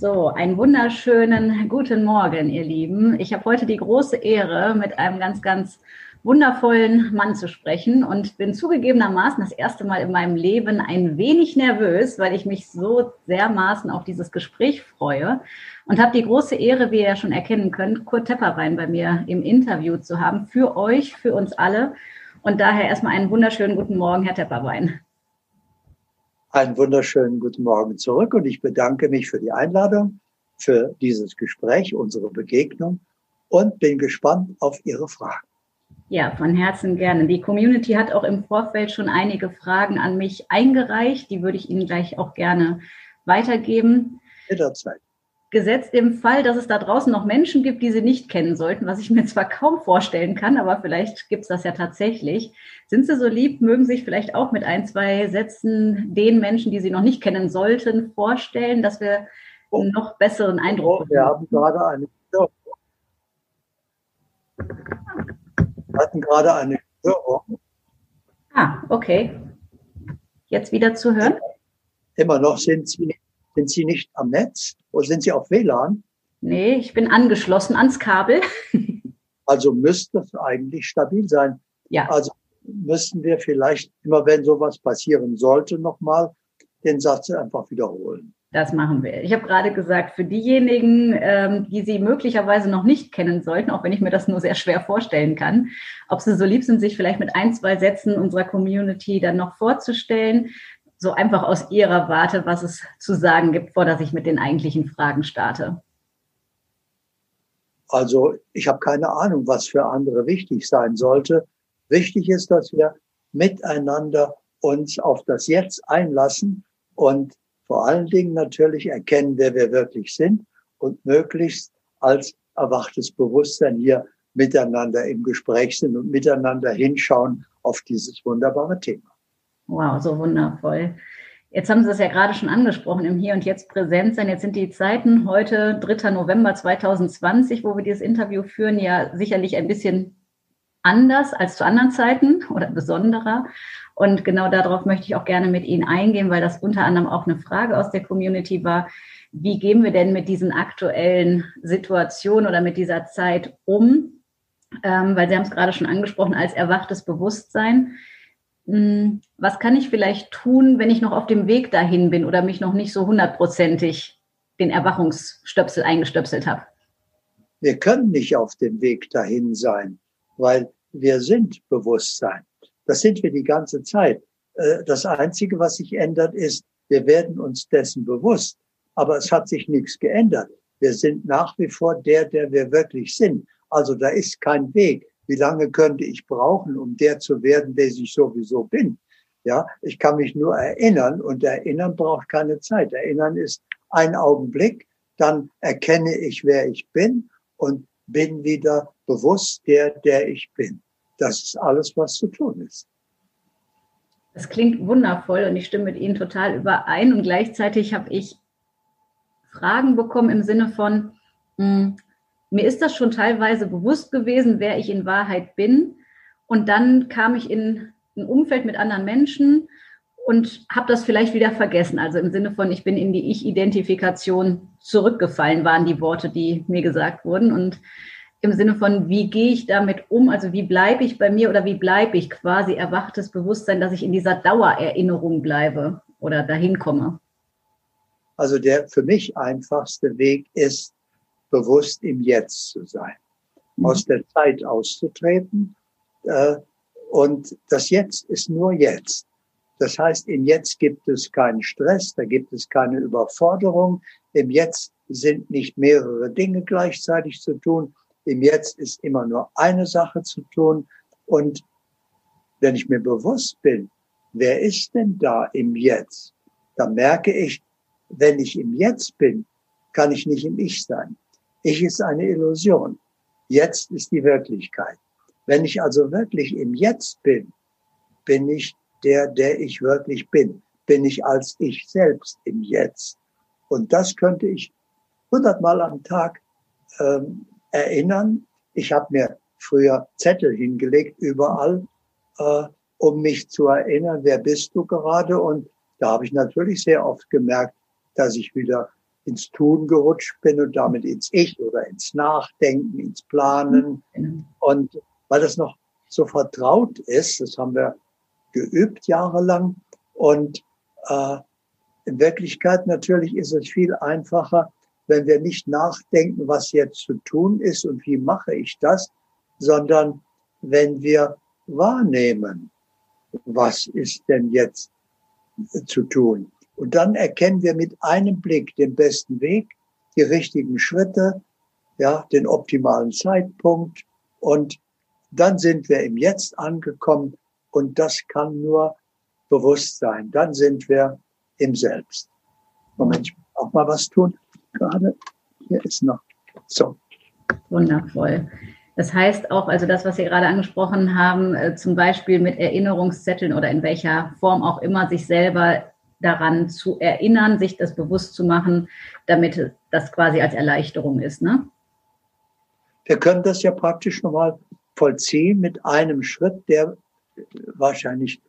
So, einen wunderschönen guten Morgen, ihr Lieben. Ich habe heute die große Ehre, mit einem ganz, ganz wundervollen Mann zu sprechen und bin zugegebenermaßen das erste Mal in meinem Leben ein wenig nervös, weil ich mich so dermaßen auf dieses Gespräch freue und habe die große Ehre, wie ihr ja schon erkennen könnt, Kurt Tepperwein bei mir im Interview zu haben, für euch, für uns alle. Und daher erstmal einen wunderschönen guten Morgen, Herr Tepperwein. Einen wunderschönen guten Morgen zurück und ich bedanke mich für die Einladung, für dieses Gespräch, unsere Begegnung und bin gespannt auf Ihre Fragen. Ja, von Herzen gerne. Die Community hat auch im Vorfeld schon einige Fragen an mich eingereicht. Die würde ich Ihnen gleich auch gerne weitergeben. Jederzeit. Gesetzt im Fall, dass es da draußen noch Menschen gibt, die Sie nicht kennen sollten, was ich mir zwar kaum vorstellen kann, aber vielleicht gibt es das ja tatsächlich. Sind Sie so lieb, mögen sich vielleicht auch mit ein, zwei Sätzen den Menschen, die Sie noch nicht kennen sollten, vorstellen, dass wir oh. einen noch besseren Eindruck oh, Wir haben gerade eine wir hatten gerade eine Störung. Ah, okay. Jetzt wieder zu hören? Immer noch sind Sie sind Sie nicht am Netz oder sind Sie auf WLAN? Nee, ich bin angeschlossen ans Kabel. also müsste es eigentlich stabil sein. Ja. Also müssten wir vielleicht immer, wenn sowas passieren sollte, nochmal den Satz einfach wiederholen. Das machen wir. Ich habe gerade gesagt, für diejenigen, ähm, die Sie möglicherweise noch nicht kennen sollten, auch wenn ich mir das nur sehr schwer vorstellen kann, ob Sie so lieb sind, sich vielleicht mit ein, zwei Sätzen unserer Community dann noch vorzustellen, so einfach aus Ihrer Warte, was es zu sagen gibt, vor dass ich mit den eigentlichen Fragen starte? Also ich habe keine Ahnung, was für andere wichtig sein sollte. Wichtig ist, dass wir miteinander uns auf das Jetzt einlassen und vor allen Dingen natürlich erkennen, wer wir wirklich sind und möglichst als erwachtes Bewusstsein hier miteinander im Gespräch sind und miteinander hinschauen auf dieses wunderbare Thema. Wow, so wundervoll. Jetzt haben Sie es ja gerade schon angesprochen, im Hier und Jetzt präsent sein. Jetzt sind die Zeiten heute, 3. November 2020, wo wir dieses Interview führen, ja sicherlich ein bisschen anders als zu anderen Zeiten oder besonderer. Und genau darauf möchte ich auch gerne mit Ihnen eingehen, weil das unter anderem auch eine Frage aus der Community war. Wie gehen wir denn mit diesen aktuellen Situationen oder mit dieser Zeit um? Ähm, weil Sie haben es gerade schon angesprochen, als erwachtes Bewusstsein. Hm, was kann ich vielleicht tun, wenn ich noch auf dem Weg dahin bin oder mich noch nicht so hundertprozentig den Erwachungsstöpsel eingestöpselt habe? Wir können nicht auf dem Weg dahin sein, weil wir sind Bewusstsein. Das sind wir die ganze Zeit. Äh, das Einzige, was sich ändert, ist, wir werden uns dessen bewusst. Aber es hat sich nichts geändert. Wir sind nach wie vor der, der wir wirklich sind. Also da ist kein Weg. Wie lange könnte ich brauchen, um der zu werden, der ich sowieso bin? Ja, ich kann mich nur erinnern und erinnern braucht keine Zeit. Erinnern ist ein Augenblick, dann erkenne ich, wer ich bin und bin wieder bewusst der, der ich bin. Das ist alles, was zu tun ist. Das klingt wundervoll und ich stimme mit Ihnen total überein. Und gleichzeitig habe ich Fragen bekommen im Sinne von, hm, mir ist das schon teilweise bewusst gewesen, wer ich in Wahrheit bin. Und dann kam ich in ein Umfeld mit anderen Menschen und habe das vielleicht wieder vergessen. Also im Sinne von, ich bin in die Ich-Identifikation zurückgefallen, waren die Worte, die mir gesagt wurden. Und im Sinne von, wie gehe ich damit um? Also wie bleibe ich bei mir oder wie bleibe ich quasi erwachtes Bewusstsein, dass ich in dieser Dauererinnerung bleibe oder dahin komme? Also der für mich einfachste Weg ist, bewusst im Jetzt zu sein, mhm. aus der Zeit auszutreten. Äh, und das Jetzt ist nur jetzt. Das heißt, im Jetzt gibt es keinen Stress, da gibt es keine Überforderung. Im Jetzt sind nicht mehrere Dinge gleichzeitig zu tun. Im Jetzt ist immer nur eine Sache zu tun. Und wenn ich mir bewusst bin, wer ist denn da im Jetzt, dann merke ich, wenn ich im Jetzt bin, kann ich nicht im Ich sein. Ich ist eine Illusion. Jetzt ist die Wirklichkeit. Wenn ich also wirklich im Jetzt bin, bin ich der, der ich wirklich bin. Bin ich als ich selbst im Jetzt. Und das könnte ich hundertmal am Tag ähm, erinnern. Ich habe mir früher Zettel hingelegt überall, äh, um mich zu erinnern, wer bist du gerade? Und da habe ich natürlich sehr oft gemerkt, dass ich wieder ins Tun gerutscht bin und damit ins Ich oder ins Nachdenken, ins Planen. Und weil das noch so vertraut ist, das haben wir geübt jahrelang. Und äh, in Wirklichkeit natürlich ist es viel einfacher, wenn wir nicht nachdenken, was jetzt zu tun ist und wie mache ich das, sondern wenn wir wahrnehmen, was ist denn jetzt zu tun. Und dann erkennen wir mit einem Blick den besten Weg, die richtigen Schritte, ja, den optimalen Zeitpunkt und dann sind wir im Jetzt angekommen und das kann nur bewusst sein. Dann sind wir im Selbst. Moment, ich auch mal was tun. Gerade hier ist noch so. Wundervoll. Das heißt auch, also das, was Sie gerade angesprochen haben, äh, zum Beispiel mit Erinnerungszetteln oder in welcher Form auch immer, sich selber daran zu erinnern, sich das bewusst zu machen, damit das quasi als Erleichterung ist. Ne? Wir können das ja praktisch nochmal vollziehen mit einem Schritt, der wahrscheinlich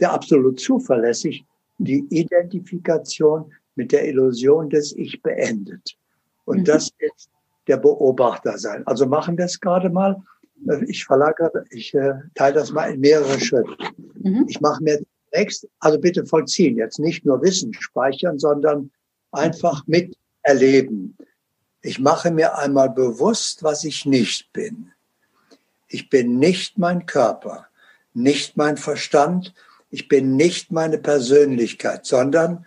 der absolut zuverlässig die Identifikation mit der Illusion des Ich beendet. Und mhm. das ist der Beobachter sein. Also machen wir es gerade mal. Ich verlagere, ich äh, teile das mal in mehrere Schritte. Mhm. Ich mache mir zunächst, also bitte vollziehen, jetzt nicht nur Wissen speichern, sondern einfach miterleben. Ich mache mir einmal bewusst, was ich nicht bin. Ich bin nicht mein Körper, nicht mein Verstand, ich bin nicht meine Persönlichkeit, sondern,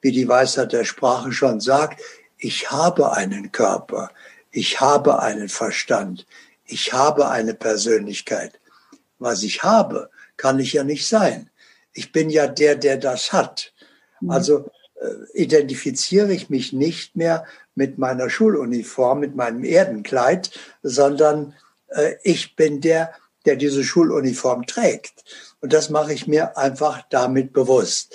wie die Weisheit der Sprache schon sagt, ich habe einen Körper, ich habe einen Verstand, ich habe eine Persönlichkeit. Was ich habe, kann ich ja nicht sein. Ich bin ja der, der das hat. Mhm. Also äh, identifiziere ich mich nicht mehr mit meiner Schuluniform, mit meinem Erdenkleid, sondern äh, ich bin der, der diese Schuluniform trägt. Und das mache ich mir einfach damit bewusst.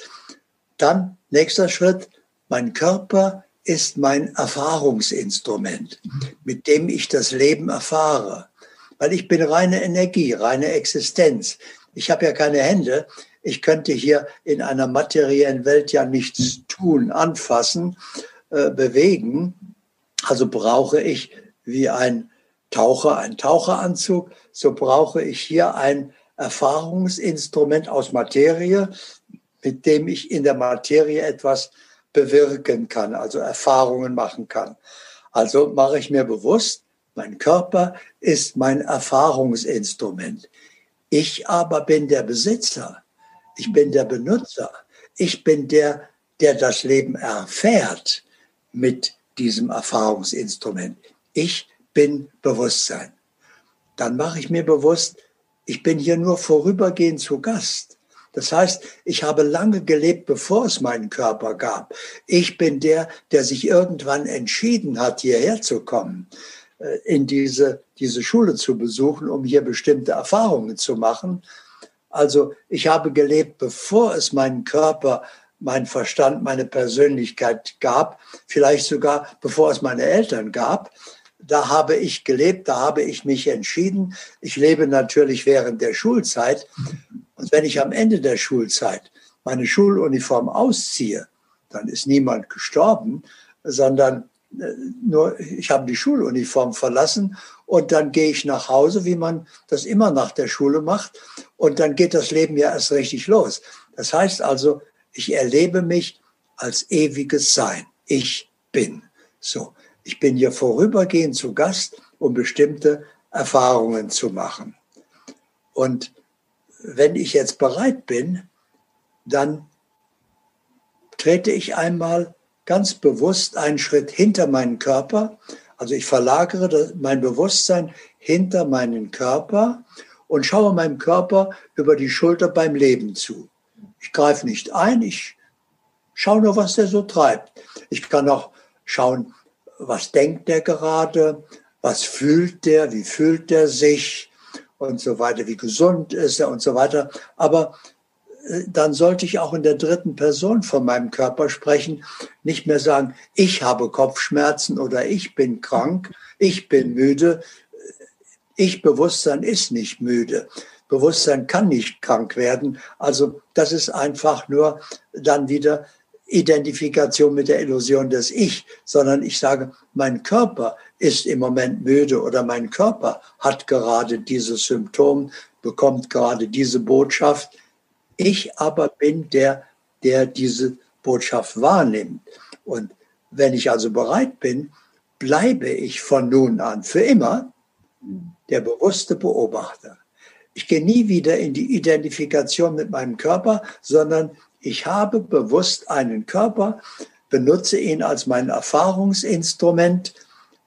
Dann, nächster Schritt, mein Körper ist mein Erfahrungsinstrument, mit dem ich das Leben erfahre. Weil ich bin reine Energie, reine Existenz. Ich habe ja keine Hände. Ich könnte hier in einer materiellen Welt ja nichts tun, anfassen, äh, bewegen. Also brauche ich wie ein Taucher einen Taucheranzug, so brauche ich hier ein Erfahrungsinstrument aus Materie, mit dem ich in der Materie etwas bewirken kann, also Erfahrungen machen kann. Also mache ich mir bewusst, mein Körper ist mein Erfahrungsinstrument. Ich aber bin der Besitzer. Ich bin der Benutzer. Ich bin der, der das Leben erfährt mit diesem Erfahrungsinstrument. Ich bin Bewusstsein. Dann mache ich mir bewusst, ich bin hier nur vorübergehend zu Gast. Das heißt, ich habe lange gelebt, bevor es meinen Körper gab. Ich bin der, der sich irgendwann entschieden hat, hierher zu kommen, äh, in diese, diese Schule zu besuchen, um hier bestimmte Erfahrungen zu machen. Also ich habe gelebt, bevor es meinen Körper, mein Verstand, meine Persönlichkeit gab, vielleicht sogar bevor es meine Eltern gab da habe ich gelebt, da habe ich mich entschieden. Ich lebe natürlich während der Schulzeit. Und wenn ich am Ende der Schulzeit meine Schuluniform ausziehe, dann ist niemand gestorben, sondern äh, nur ich habe die Schuluniform verlassen und dann gehe ich nach Hause, wie man das immer nach der Schule macht. Und dann geht das Leben ja erst richtig los. Das heißt also, ich erlebe mich als ewiges Sein. Ich bin. So. Ich bin hier vorübergehend zu Gast, um bestimmte Erfahrungen zu machen. Und wenn ich jetzt bereit bin, dann trete ich einmal ganz bewusst einen Schritt hinter meinen Körper. Also ich verlagere mein Bewusstsein hinter meinen Körper und schaue meinem Körper über die Schulter beim Leben zu. Ich greife nicht ein, ich schaue nur, was der so treibt. Ich kann auch schauen, was denkt der gerade, was fühlt der, wie fühlt der sich und so weiter, wie gesund ist er und so weiter. Aber äh, dann sollte ich auch in der dritten Person von meinem Körper sprechen, nicht mehr sagen, ich habe Kopfschmerzen oder ich bin krank, ich bin müde. Ich Bewusstsein ist nicht müde. Bewusstsein kann nicht krank werden. Also das ist einfach nur dann wieder Identifikation mit der Illusion des Ich, sondern ich sage, mein Körper ist im Moment müde oder mein Körper hat gerade dieses Symptom, bekommt gerade diese Botschaft. Ich aber bin der, der diese Botschaft wahrnimmt. Und wenn ich also bereit bin, bleibe ich von nun an für immer der bewusste Beobachter. Ich gehe nie wieder in die Identifikation mit meinem Körper, sondern ich habe bewusst einen Körper, benutze ihn als mein Erfahrungsinstrument,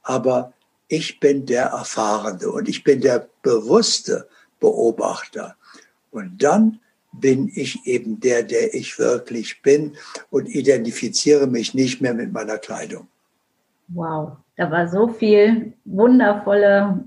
aber ich bin der Erfahrende und ich bin der bewusste Beobachter. Und dann bin ich eben der, der ich wirklich bin und identifiziere mich nicht mehr mit meiner Kleidung. Wow, da war so viel wundervolle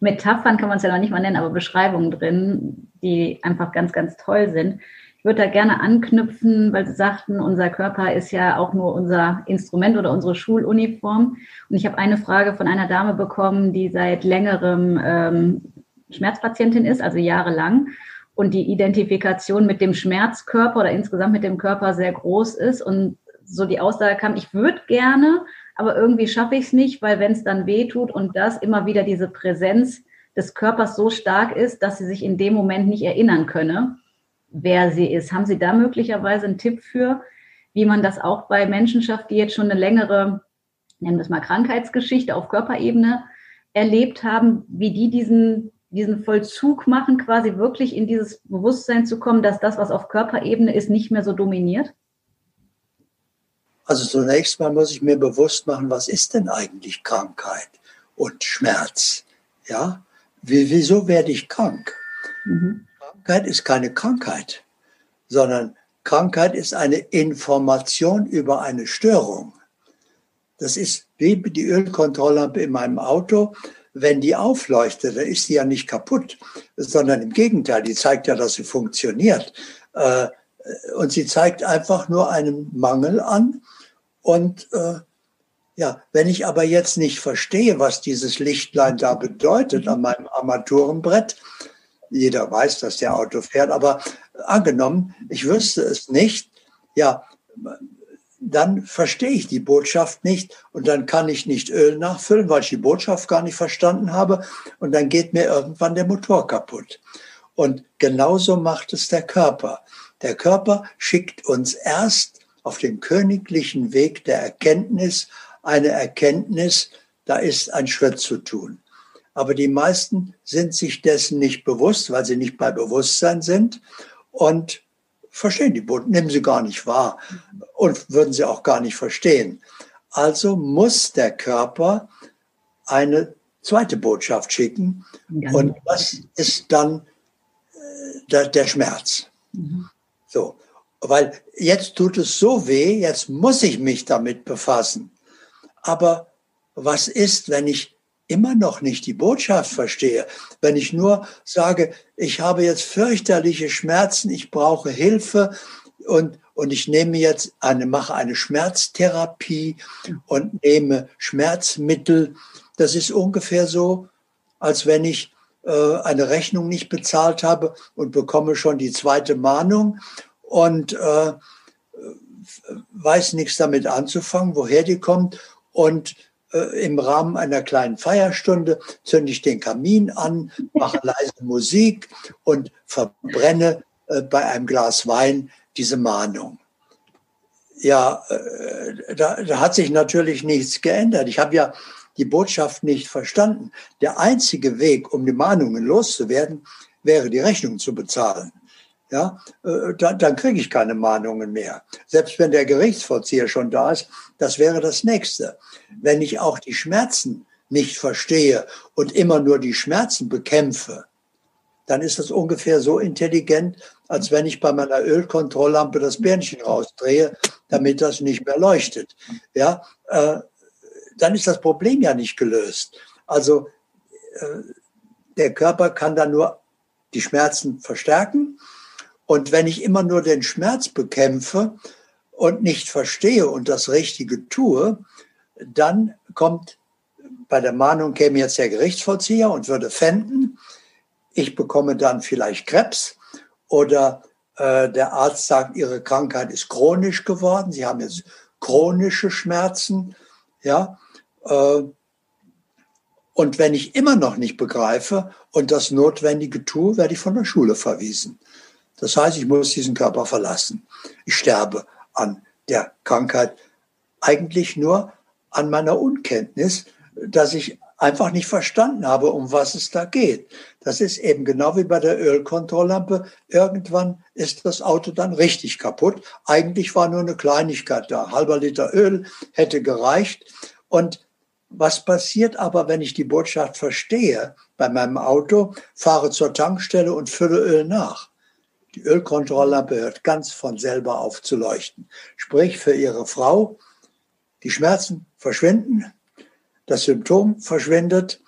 Metaphern, kann man es ja noch nicht mal nennen, aber Beschreibungen drin, die einfach ganz, ganz toll sind. Ich würde da gerne anknüpfen, weil Sie sagten, unser Körper ist ja auch nur unser Instrument oder unsere Schuluniform. Und ich habe eine Frage von einer Dame bekommen, die seit längerem ähm, Schmerzpatientin ist, also jahrelang, und die Identifikation mit dem Schmerzkörper oder insgesamt mit dem Körper sehr groß ist. Und so die Aussage kam, ich würde gerne, aber irgendwie schaffe ich es nicht, weil wenn es dann weh tut und das immer wieder diese Präsenz des Körpers so stark ist, dass sie sich in dem Moment nicht erinnern könne wer sie ist. Haben Sie da möglicherweise einen Tipp für, wie man das auch bei Menschen schafft, die jetzt schon eine längere, nennen wir es mal Krankheitsgeschichte auf Körperebene erlebt haben, wie die diesen, diesen Vollzug machen, quasi wirklich in dieses Bewusstsein zu kommen, dass das, was auf Körperebene ist, nicht mehr so dominiert? Also zunächst mal muss ich mir bewusst machen, was ist denn eigentlich Krankheit und Schmerz? Ja, wieso werde ich krank? Mhm. Krankheit ist keine Krankheit, sondern Krankheit ist eine Information über eine Störung. Das ist wie die Ölkontrolllampe in meinem Auto. Wenn die aufleuchtet, dann ist die ja nicht kaputt, sondern im Gegenteil, die zeigt ja, dass sie funktioniert. Äh, und sie zeigt einfach nur einen Mangel an. Und äh, ja, wenn ich aber jetzt nicht verstehe, was dieses Lichtlein da bedeutet an meinem Armaturenbrett, jeder weiß, dass der Auto fährt, aber angenommen, ich wüsste es nicht, ja, dann verstehe ich die Botschaft nicht und dann kann ich nicht Öl nachfüllen, weil ich die Botschaft gar nicht verstanden habe und dann geht mir irgendwann der Motor kaputt. Und genauso macht es der Körper. Der Körper schickt uns erst auf den königlichen Weg der Erkenntnis eine Erkenntnis, da ist ein Schritt zu tun. Aber die meisten sind sich dessen nicht bewusst, weil sie nicht bei Bewusstsein sind und verstehen die Boten, nehmen sie gar nicht wahr und würden sie auch gar nicht verstehen. Also muss der Körper eine zweite Botschaft schicken und das ist dann äh, der, der Schmerz. Mhm. So, weil jetzt tut es so weh, jetzt muss ich mich damit befassen. Aber was ist, wenn ich immer noch nicht die Botschaft verstehe, wenn ich nur sage, ich habe jetzt fürchterliche Schmerzen, ich brauche Hilfe und, und ich nehme jetzt eine, mache eine Schmerztherapie und nehme Schmerzmittel. Das ist ungefähr so, als wenn ich äh, eine Rechnung nicht bezahlt habe und bekomme schon die zweite Mahnung und äh, weiß nichts damit anzufangen, woher die kommt und äh, im Rahmen einer kleinen Feierstunde zünde ich den Kamin an, mache leise Musik und verbrenne äh, bei einem Glas Wein diese Mahnung. Ja, äh, da, da hat sich natürlich nichts geändert. Ich habe ja die Botschaft nicht verstanden. Der einzige Weg, um die Mahnungen loszuwerden, wäre die Rechnung zu bezahlen ja, äh, dann, dann kriege ich keine Mahnungen mehr. Selbst wenn der Gerichtsvollzieher schon da ist, das wäre das Nächste. Wenn ich auch die Schmerzen nicht verstehe und immer nur die Schmerzen bekämpfe, dann ist das ungefähr so intelligent, als wenn ich bei meiner Ölkontrolllampe das Bärnchen rausdrehe, damit das nicht mehr leuchtet. Ja, äh, dann ist das Problem ja nicht gelöst. Also äh, der Körper kann dann nur die Schmerzen verstärken. Und wenn ich immer nur den Schmerz bekämpfe und nicht verstehe und das Richtige tue, dann kommt bei der Mahnung käme jetzt der Gerichtsvollzieher und würde fänden. Ich bekomme dann vielleicht Krebs oder äh, der Arzt sagt, Ihre Krankheit ist chronisch geworden. Sie haben jetzt chronische Schmerzen. Ja, äh, und wenn ich immer noch nicht begreife und das Notwendige tue, werde ich von der Schule verwiesen. Das heißt, ich muss diesen Körper verlassen. Ich sterbe an der Krankheit eigentlich nur an meiner Unkenntnis, dass ich einfach nicht verstanden habe, um was es da geht. Das ist eben genau wie bei der Ölkontrolllampe. Irgendwann ist das Auto dann richtig kaputt. Eigentlich war nur eine Kleinigkeit da. Halber Liter Öl hätte gereicht. Und was passiert aber, wenn ich die Botschaft verstehe bei meinem Auto, fahre zur Tankstelle und fülle Öl nach? Die Ölkontrolllampe hört ganz von selber auf zu leuchten. Sprich für Ihre Frau, die Schmerzen verschwinden, das Symptom verschwindet,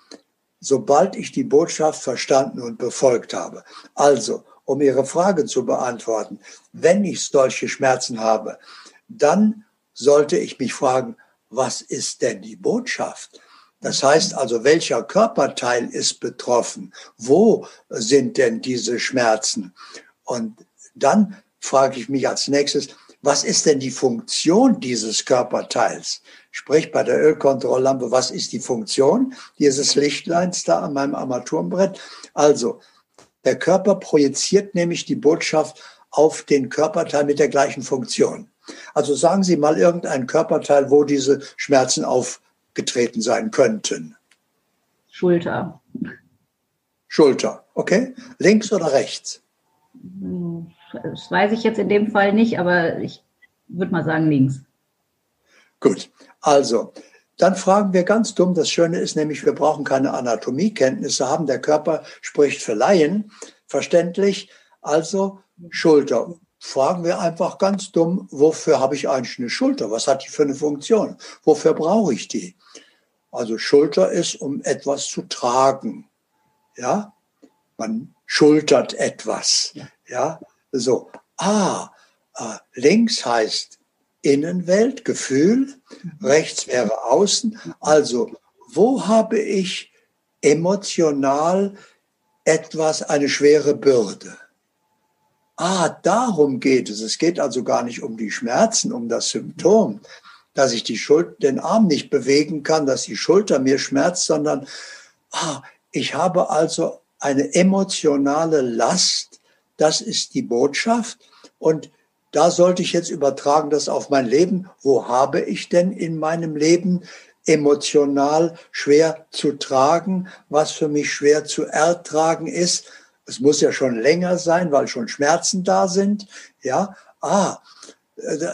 sobald ich die Botschaft verstanden und befolgt habe. Also, um Ihre Frage zu beantworten, wenn ich solche Schmerzen habe, dann sollte ich mich fragen, was ist denn die Botschaft? Das heißt also, welcher Körperteil ist betroffen? Wo sind denn diese Schmerzen? Und dann frage ich mich als nächstes, was ist denn die Funktion dieses Körperteils? Sprich bei der Ölkontrolllampe, was ist die Funktion dieses Lichtleins da an meinem Armaturenbrett? Also, der Körper projiziert nämlich die Botschaft auf den Körperteil mit der gleichen Funktion. Also sagen Sie mal irgendein Körperteil, wo diese Schmerzen aufgetreten sein könnten. Schulter. Schulter, okay. Links oder rechts? Das weiß ich jetzt in dem Fall nicht, aber ich würde mal sagen links. Gut, also dann fragen wir ganz dumm, das Schöne ist nämlich, wir brauchen keine Anatomiekenntnisse haben, der Körper spricht für Laien, verständlich, also Schulter fragen wir einfach ganz dumm, wofür habe ich eigentlich eine Schulter? Was hat die für eine Funktion? Wofür brauche ich die? Also Schulter ist, um etwas zu tragen. Ja, man schultert etwas. Ja, so. Ah, äh, links heißt Innenwelt, Gefühl, mhm. rechts wäre Außen. Also, wo habe ich emotional etwas, eine schwere Bürde? Ah, darum geht es. Es geht also gar nicht um die Schmerzen, um das Symptom, dass ich die Schulter, den Arm nicht bewegen kann, dass die Schulter mir schmerzt, sondern ah, ich habe also eine emotionale Last. Das ist die Botschaft. Und da sollte ich jetzt übertragen, das auf mein Leben. Wo habe ich denn in meinem Leben emotional schwer zu tragen, was für mich schwer zu ertragen ist? Es muss ja schon länger sein, weil schon Schmerzen da sind. Ja, ah,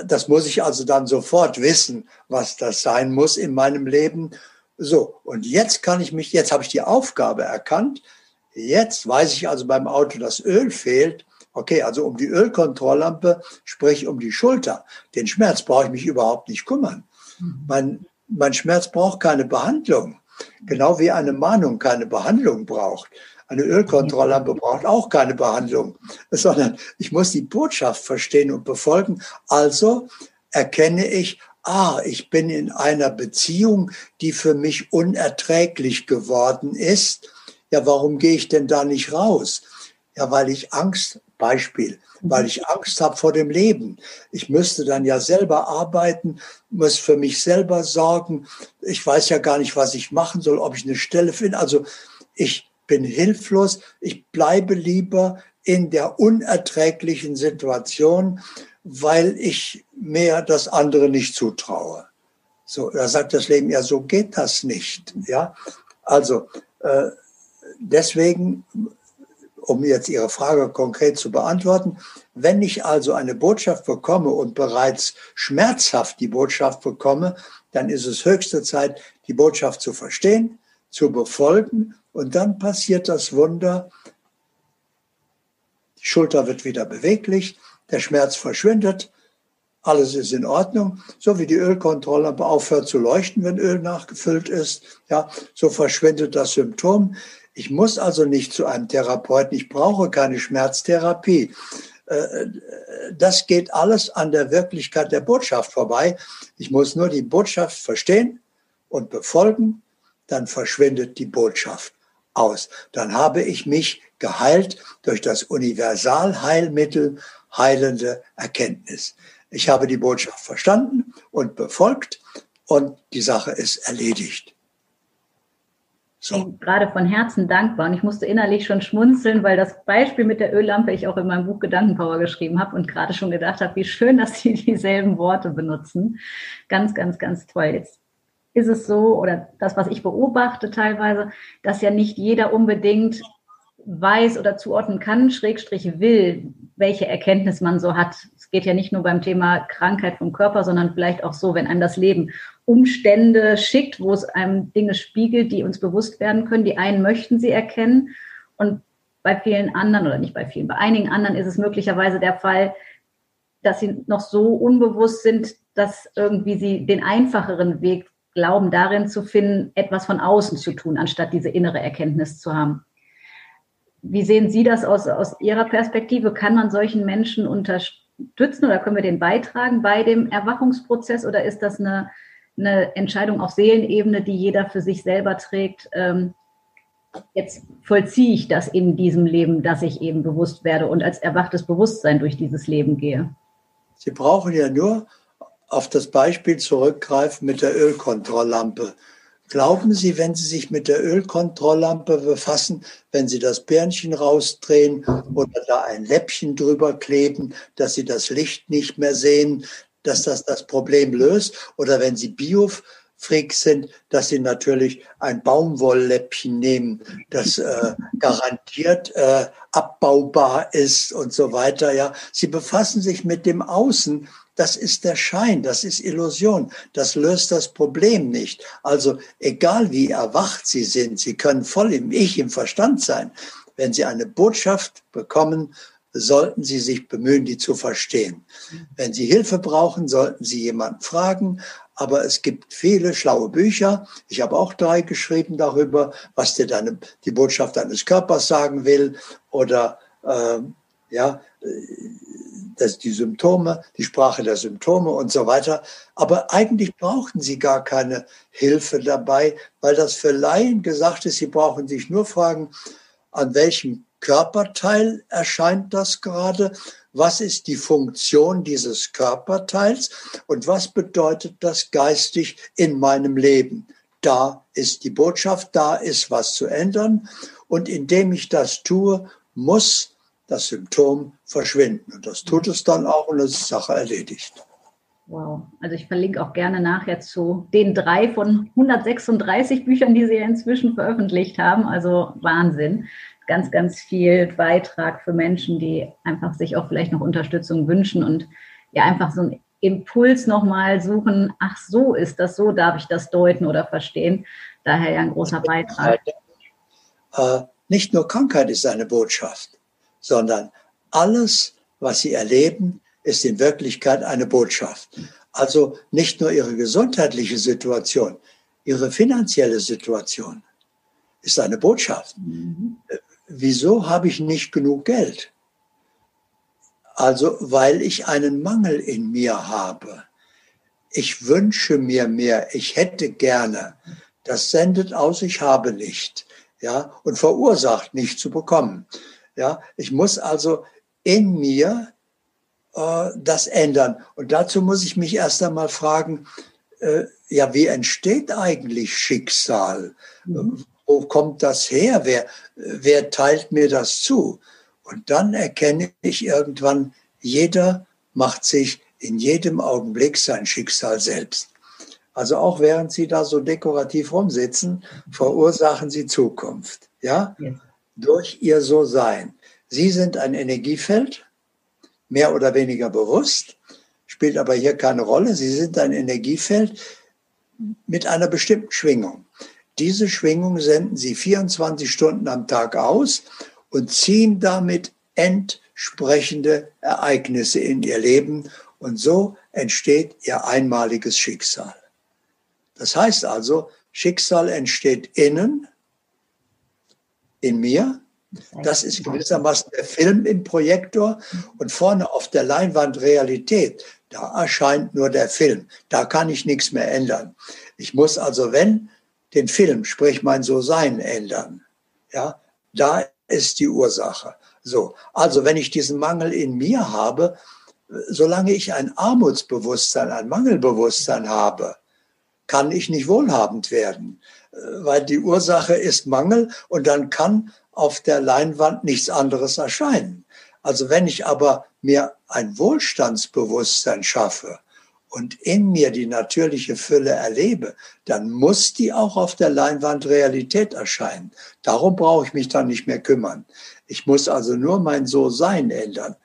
das muss ich also dann sofort wissen, was das sein muss in meinem Leben. So, und jetzt kann ich mich, jetzt habe ich die Aufgabe erkannt. Jetzt weiß ich also beim Auto, dass Öl fehlt. Okay, also um die Ölkontrolllampe, sprich um die Schulter. Den Schmerz brauche ich mich überhaupt nicht kümmern. Mhm. Mein, mein Schmerz braucht keine Behandlung. Genau wie eine Mahnung keine Behandlung braucht. Eine Ölkontrolllampe braucht auch keine Behandlung, sondern ich muss die Botschaft verstehen und befolgen. Also erkenne ich, ah, ich bin in einer Beziehung, die für mich unerträglich geworden ist. Ja, warum gehe ich denn da nicht raus? Ja, weil ich Angst, Beispiel, weil ich Angst habe vor dem Leben. Ich müsste dann ja selber arbeiten, muss für mich selber sorgen. Ich weiß ja gar nicht, was ich machen soll, ob ich eine Stelle finde. Also ich bin hilflos, ich bleibe lieber in der unerträglichen Situation, weil ich mehr das andere nicht zutraue. So, da sagt das Leben, ja, so geht das nicht. Ja, also äh, deswegen, um jetzt Ihre Frage konkret zu beantworten, wenn ich also eine Botschaft bekomme und bereits schmerzhaft die Botschaft bekomme, dann ist es höchste Zeit, die Botschaft zu verstehen, zu befolgen und dann passiert das Wunder, die Schulter wird wieder beweglich, der Schmerz verschwindet, alles ist in Ordnung. So wie die Ölkontrolllampe aufhört zu leuchten, wenn Öl nachgefüllt ist, ja, so verschwindet das Symptom. Ich muss also nicht zu einem Therapeuten, ich brauche keine Schmerztherapie. Äh, das geht alles an der Wirklichkeit der Botschaft vorbei. Ich muss nur die Botschaft verstehen und befolgen, dann verschwindet die Botschaft aus. Dann habe ich mich geheilt durch das Universalheilmittel heilende Erkenntnis. Ich habe die Botschaft verstanden und befolgt und die Sache ist erledigt. So. Ich bin gerade von Herzen dankbar und ich musste innerlich schon schmunzeln, weil das Beispiel mit der Öllampe ich auch in meinem Buch Gedankenpower geschrieben habe und gerade schon gedacht habe, wie schön, dass Sie dieselben Worte benutzen. Ganz, ganz, ganz toll. Jetzt ist es so, oder das, was ich beobachte teilweise, dass ja nicht jeder unbedingt weiß oder zuordnen kann, Schrägstrich will, welche Erkenntnis man so hat. Es geht ja nicht nur beim Thema Krankheit vom Körper, sondern vielleicht auch so, wenn einem das Leben Umstände schickt, wo es einem Dinge spiegelt, die uns bewusst werden können. Die einen möchten sie erkennen und bei vielen anderen oder nicht bei vielen, bei einigen anderen ist es möglicherweise der Fall, dass sie noch so unbewusst sind, dass irgendwie sie den einfacheren Weg glauben, darin zu finden, etwas von außen zu tun, anstatt diese innere Erkenntnis zu haben. Wie sehen Sie das aus, aus Ihrer Perspektive? Kann man solchen Menschen unterstützen oder können wir den beitragen bei dem Erwachungsprozess oder ist das eine, eine Entscheidung auf Seelenebene, die jeder für sich selber trägt? Ähm, jetzt vollziehe ich das in diesem Leben, dass ich eben bewusst werde und als erwachtes Bewusstsein durch dieses Leben gehe. Sie brauchen ja nur auf das Beispiel zurückgreifen mit der Ölkontrolllampe. Glauben Sie, wenn Sie sich mit der Ölkontrolllampe befassen, wenn Sie das Birnchen rausdrehen oder da ein Läppchen drüber kleben, dass Sie das Licht nicht mehr sehen, dass das das Problem löst? Oder wenn Sie Biofreak sind, dass Sie natürlich ein Baumwollläppchen nehmen, das äh, garantiert äh, abbaubar ist und so weiter. Ja, Sie befassen sich mit dem Außen das ist der Schein, das ist Illusion, das löst das Problem nicht. Also egal wie erwacht Sie sind, Sie können voll im Ich, im Verstand sein. Wenn Sie eine Botschaft bekommen, sollten Sie sich bemühen, die zu verstehen. Wenn Sie Hilfe brauchen, sollten Sie jemanden fragen. Aber es gibt viele schlaue Bücher. Ich habe auch drei geschrieben darüber, was dir deine, die Botschaft deines Körpers sagen will. Oder äh, ja, das, die Symptome, die Sprache der Symptome und so weiter. Aber eigentlich brauchten sie gar keine Hilfe dabei, weil das für Laien gesagt ist, sie brauchen sich nur fragen, an welchem Körperteil erscheint das gerade? Was ist die Funktion dieses Körperteils? Und was bedeutet das geistig in meinem Leben? Da ist die Botschaft, da ist was zu ändern. Und indem ich das tue, muss das Symptom verschwinden. Und das tut es dann auch und es ist Sache erledigt. Wow. Also ich verlinke auch gerne nachher zu den drei von 136 Büchern, die Sie ja inzwischen veröffentlicht haben. Also Wahnsinn. Ganz, ganz viel Beitrag für Menschen, die einfach sich auch vielleicht noch Unterstützung wünschen und ja einfach so einen Impuls nochmal suchen. Ach, so ist das, so darf ich das deuten oder verstehen. Daher ja ein großer Beitrag. Äh, nicht nur Krankheit ist eine Botschaft sondern alles, was sie erleben, ist in Wirklichkeit eine Botschaft. Also nicht nur ihre gesundheitliche Situation, ihre finanzielle Situation ist eine Botschaft. Mhm. Wieso habe ich nicht genug Geld? Also weil ich einen Mangel in mir habe. Ich wünsche mir mehr, ich hätte gerne. Das sendet aus, ich habe nicht. Ja, und verursacht nicht zu bekommen. Ja, ich muss also in mir äh, das ändern. Und dazu muss ich mich erst einmal fragen, äh, ja, wie entsteht eigentlich Schicksal? Mhm. Wo kommt das her? Wer, wer teilt mir das zu? Und dann erkenne ich irgendwann, jeder macht sich in jedem Augenblick sein Schicksal selbst. Also auch während Sie da so dekorativ rumsitzen, verursachen Sie Zukunft. Ja? ja durch ihr So-Sein. Sie sind ein Energiefeld, mehr oder weniger bewusst, spielt aber hier keine Rolle. Sie sind ein Energiefeld mit einer bestimmten Schwingung. Diese Schwingung senden Sie 24 Stunden am Tag aus und ziehen damit entsprechende Ereignisse in ihr Leben und so entsteht ihr einmaliges Schicksal. Das heißt also, Schicksal entsteht innen, in mir. Das ist gewissermaßen der Film im Projektor und vorne auf der Leinwand Realität. Da erscheint nur der Film. Da kann ich nichts mehr ändern. Ich muss also, wenn, den Film, sprich mein So-Sein ändern. Ja, da ist die Ursache. So. Also, wenn ich diesen Mangel in mir habe, solange ich ein Armutsbewusstsein, ein Mangelbewusstsein habe, kann ich nicht wohlhabend werden, weil die Ursache ist Mangel und dann kann auf der Leinwand nichts anderes erscheinen. Also wenn ich aber mir ein Wohlstandsbewusstsein schaffe und in mir die natürliche Fülle erlebe, dann muss die auch auf der Leinwand Realität erscheinen. Darum brauche ich mich dann nicht mehr kümmern. Ich muss also nur mein So-Sein ändern.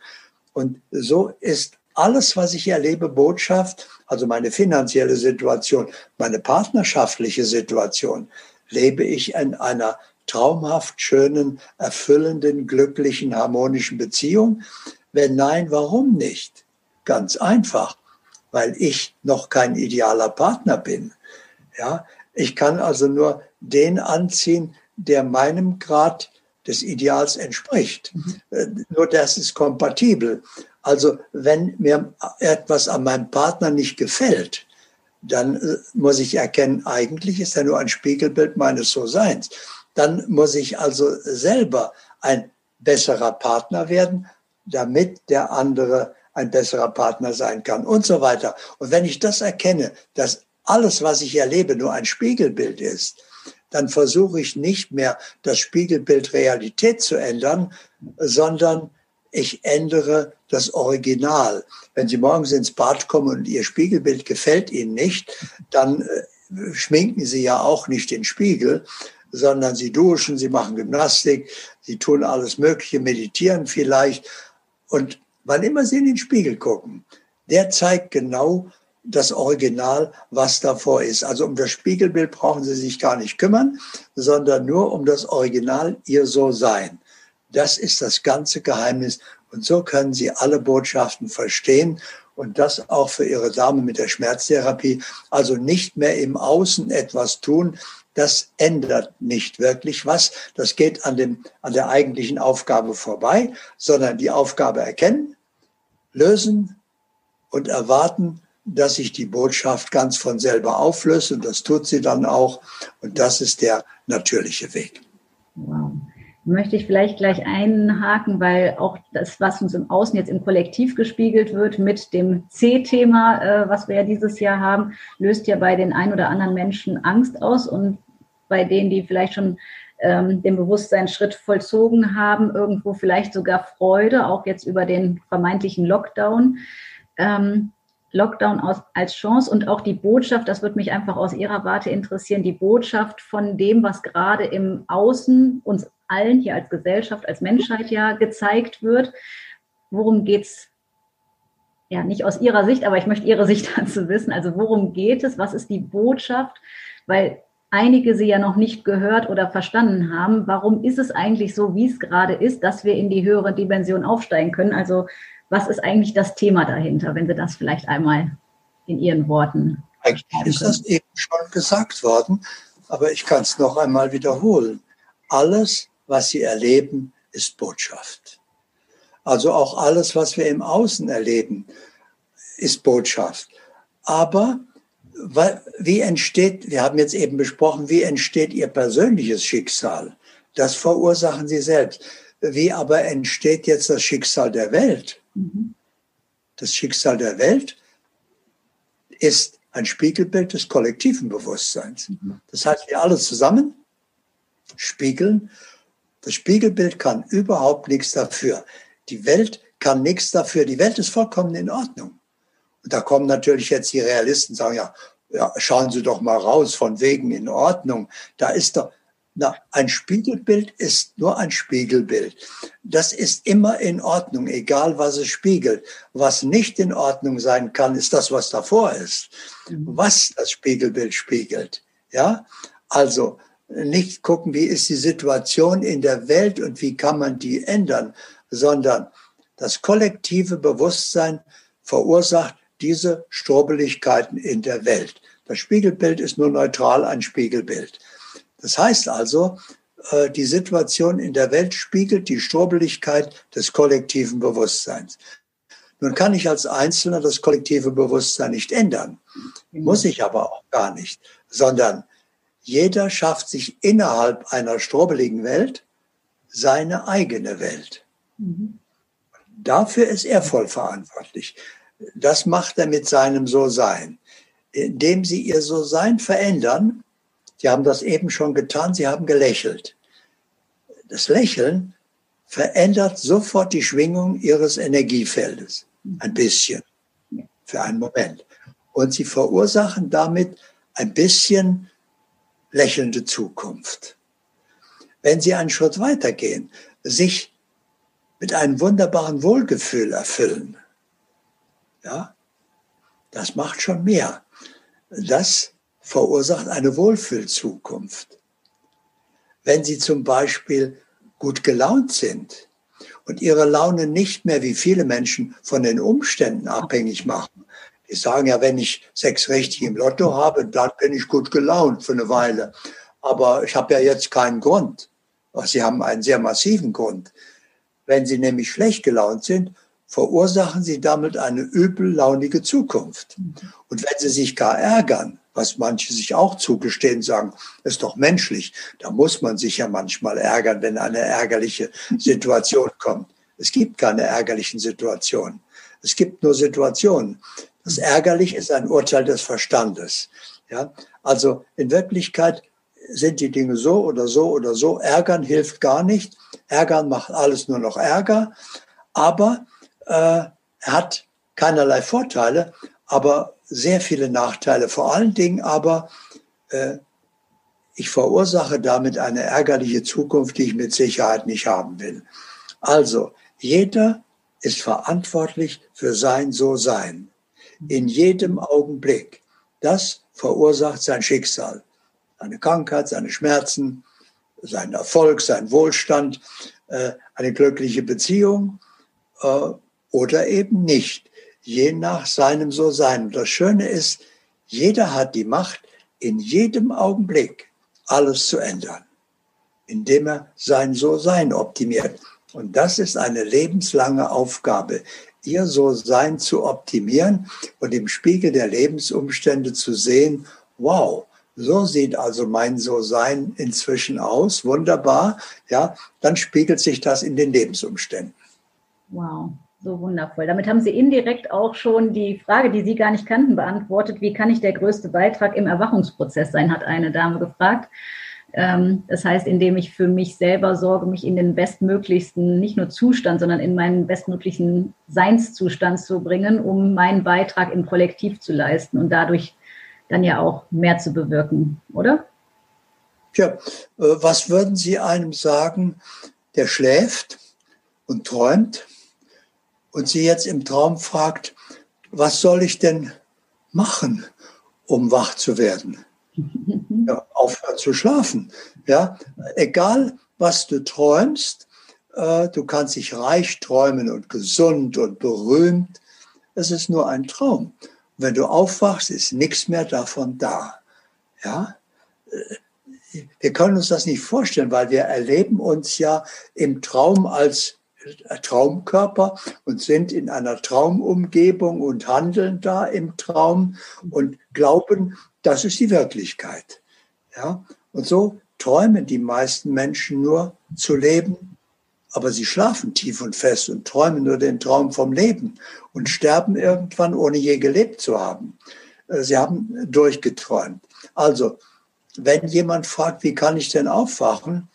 Und so ist alles, was ich erlebe, Botschaft, also meine finanzielle Situation, meine partnerschaftliche Situation, lebe ich in einer traumhaft schönen, erfüllenden, glücklichen, harmonischen Beziehung? Wenn nein, warum nicht? Ganz einfach, weil ich noch kein idealer Partner bin. Ja, ich kann also nur den anziehen, der meinem Grad des Ideals entspricht. Mhm. Äh, nur das ist kompatibel. Also wenn mir etwas an meinem Partner nicht gefällt, dann äh, muss ich erkennen, eigentlich ist er nur ein Spiegelbild meines So-Seins. Dann muss ich also selber ein besserer Partner werden, damit der andere ein besserer Partner sein kann und so weiter. Und wenn ich das erkenne, dass alles, was ich erlebe, nur ein Spiegelbild ist, dann versuche ich nicht mehr das Spiegelbild Realität zu ändern, sondern ich ändere das Original. Wenn Sie morgens ins Bad kommen und Ihr Spiegelbild gefällt Ihnen nicht, dann äh, schminken Sie ja auch nicht den Spiegel, sondern Sie duschen, Sie machen Gymnastik, Sie tun alles Mögliche, meditieren vielleicht. Und wann immer Sie in den Spiegel gucken, der zeigt genau das Original, was davor ist. Also um das Spiegelbild brauchen Sie sich gar nicht kümmern, sondern nur um das Original, Ihr So-Sein. Das ist das ganze Geheimnis. Und so können Sie alle Botschaften verstehen und das auch für Ihre Dame mit der Schmerztherapie. Also nicht mehr im Außen etwas tun. Das ändert nicht wirklich was. Das geht an, dem, an der eigentlichen Aufgabe vorbei, sondern die Aufgabe erkennen, lösen und erwarten, dass sich die Botschaft ganz von selber auflöst. Und das tut sie dann auch. Und das ist der natürliche Weg. Wow möchte ich vielleicht gleich einhaken, weil auch das, was uns im Außen jetzt im Kollektiv gespiegelt wird mit dem C-Thema, äh, was wir ja dieses Jahr haben, löst ja bei den ein oder anderen Menschen Angst aus und bei denen, die vielleicht schon ähm, den Bewusstseinsschritt vollzogen haben, irgendwo vielleicht sogar Freude, auch jetzt über den vermeintlichen Lockdown. Ähm, Lockdown aus, als Chance und auch die Botschaft, das wird mich einfach aus Ihrer Warte interessieren, die Botschaft von dem, was gerade im Außen uns allen hier als Gesellschaft, als Menschheit ja gezeigt wird. Worum geht es? Ja, nicht aus Ihrer Sicht, aber ich möchte Ihre Sicht dazu wissen. Also worum geht es? Was ist die Botschaft? Weil einige sie ja noch nicht gehört oder verstanden haben. Warum ist es eigentlich so, wie es gerade ist, dass wir in die höhere Dimension aufsteigen können? Also was ist eigentlich das Thema dahinter, wenn Sie das vielleicht einmal in Ihren Worten. Eigentlich ist das eben schon gesagt worden, aber ich kann es noch einmal wiederholen. Alles, was Sie erleben, ist Botschaft. Also auch alles, was wir im Außen erleben, ist Botschaft. Aber wie entsteht, wir haben jetzt eben besprochen, wie entsteht Ihr persönliches Schicksal? Das verursachen Sie selbst. Wie aber entsteht jetzt das Schicksal der Welt? Mhm. Das Schicksal der Welt ist ein Spiegelbild des kollektiven Bewusstseins. Mhm. Das heißt, wir alle zusammen spiegeln das Spiegelbild kann überhaupt nichts dafür. Die Welt kann nichts dafür. Die Welt ist vollkommen in Ordnung. Und da kommen natürlich jetzt die Realisten, sagen ja, ja, schauen Sie doch mal raus, von wegen in Ordnung. Da ist doch, na, ein Spiegelbild ist nur ein Spiegelbild. Das ist immer in Ordnung, egal was es spiegelt. Was nicht in Ordnung sein kann, ist das, was davor ist. Mhm. Was das Spiegelbild spiegelt. Ja, also, nicht gucken, wie ist die Situation in der Welt und wie kann man die ändern, sondern Das kollektive Bewusstsein verursacht diese Strubeligkeiten in der Welt. Das Spiegelbild ist nur neutral ein Spiegelbild. Das heißt also, äh, die Situation in der Welt spiegelt die Strubeligkeit des kollektiven Bewusstseins. Nun kann ich als Einzelner das kollektive Bewusstsein nicht ändern, muss ich aber auch gar nicht, sondern jeder schafft sich innerhalb einer strobeligen Welt seine eigene Welt. Mhm. Dafür ist er voll verantwortlich. Das macht er mit seinem So-Sein. Indem sie ihr So-Sein verändern, Sie haben das eben schon getan, Sie haben gelächelt. Das Lächeln verändert sofort die Schwingung Ihres Energiefeldes. Ein bisschen. Für einen Moment. Und Sie verursachen damit ein bisschen lächelnde Zukunft. Wenn Sie einen Schritt weitergehen, sich mit einem wunderbaren Wohlgefühl erfüllen, ja, das macht schon mehr. Das verursacht eine Wohlfühlzukunft. Wenn Sie zum Beispiel gut gelaunt sind und Ihre Laune nicht mehr wie viele Menschen von den Umständen abhängig machen. Die sagen ja, wenn ich sechs richtig im Lotto habe, dann bin ich gut gelaunt für eine Weile. Aber ich habe ja jetzt keinen Grund. Sie haben einen sehr massiven Grund. Wenn Sie nämlich schlecht gelaunt sind, verursachen Sie damit eine übellaunige Zukunft. Und wenn Sie sich gar ärgern, was manche sich auch zugestehen, sagen, ist doch menschlich. Da muss man sich ja manchmal ärgern, wenn eine ärgerliche Situation kommt. Es gibt keine ärgerlichen Situationen. Es gibt nur Situationen. Das ärgerlich ist ein Urteil des Verstandes. Ja, also in Wirklichkeit sind die Dinge so oder so oder so. Ärgern hilft gar nicht. Ärgern macht alles nur noch Ärger. Aber äh, er hat keinerlei Vorteile, aber sehr viele Nachteile. Vor allen Dingen aber, äh, ich verursache damit eine ärgerliche Zukunft, die ich mit Sicherheit nicht haben will. Also, jeder ist verantwortlich für sein So-Sein. In jedem Augenblick. Das verursacht sein Schicksal. Seine Krankheit, seine Schmerzen, sein Erfolg, sein Wohlstand, äh, eine glückliche Beziehung äh, oder eben nicht je nach seinem So-Sein. Das Schöne ist, jeder hat die Macht, in jedem Augenblick alles zu ändern, indem er sein So-Sein optimiert. Und das ist eine lebenslange Aufgabe, ihr So-Sein zu optimieren und im Spiegel der Lebensumstände zu sehen, wow, so sieht also mein So-Sein inzwischen aus, wunderbar, ja, dann spiegelt sich das in den Lebensumständen. Wow. So wundervoll. Damit haben Sie indirekt auch schon die Frage, die Sie gar nicht kannten, beantwortet. Wie kann ich der größte Beitrag im Erwachungsprozess sein, hat eine Dame gefragt. Ähm, das heißt, indem ich für mich selber sorge, mich in den bestmöglichsten, nicht nur Zustand, sondern in meinen bestmöglichen Seinszustand zu bringen, um meinen Beitrag im Kollektiv zu leisten und dadurch dann ja auch mehr zu bewirken, oder? Tja, äh, was würden Sie einem sagen, der schläft und träumt und sie jetzt im Traum fragt, was soll ich denn machen, um wach zu werden? Ja, aufhören zu schlafen. Ja, egal was du träumst, äh, du kannst dich reich träumen und gesund und berühmt. Es ist nur ein Traum. wenn du aufwachst, ist nichts mehr davon da. Ja, äh, wir können uns das nicht vorstellen, weil wir erleben uns ja im Traum als Traumkörper und sind in einer Traumumgebung und handeln da im Traum und glauben, das ist die Wirklichkeit. Ja? Und so träumen die meisten Menschen nur zu leben, aber sie schlafen tief und fest und träumen nur den Traum vom Leben und sterben irgendwann, ohne je gelebt zu haben. Äh, sie haben durchgeträumt. Also, wenn jemand fragt, wie kann ich denn aufwachen,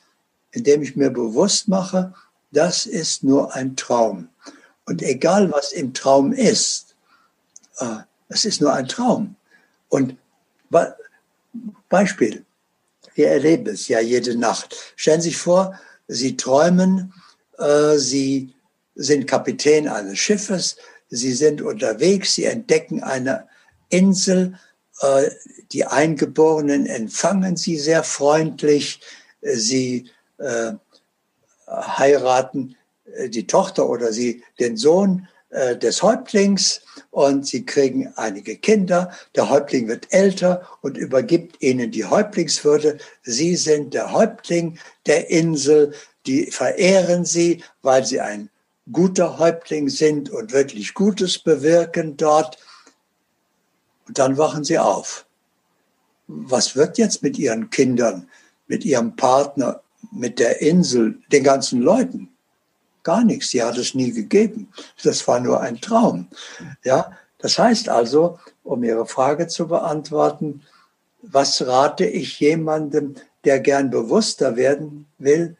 indem ich mir bewusst mache, das ist nur ein Traum. Und egal, was im Traum ist, äh, es ist nur ein Traum. Und Beispiel, wir erleben es ja jede Nacht. Stellen Sie sich vor, Sie träumen, äh, Sie sind Kapitän eines Schiffes, Sie sind unterwegs, Sie entdecken eine Insel, äh, die Eingeborenen empfangen Sie sehr freundlich, Sie heiraten äh, die Tochter oder sie den Sohn äh, des Häuptlings und sie kriegen einige Kinder. Der Häuptling wird älter und übergibt ihnen die Häuptlingswürde. Sie sind der Häuptling der Insel. Die verehren sie, weil sie ein guter Häuptling sind und wirklich Gutes bewirken dort. Und dann wachen sie auf. Was wird jetzt mit ihren Kindern, mit ihrem Partner, mit der Insel, den ganzen Leuten? Gar nichts. Sie hat es nie gegeben. Das war nur ein Traum. Ja, das heißt also, um Ihre Frage zu beantworten, was rate ich jemandem, der gern bewusster werden will?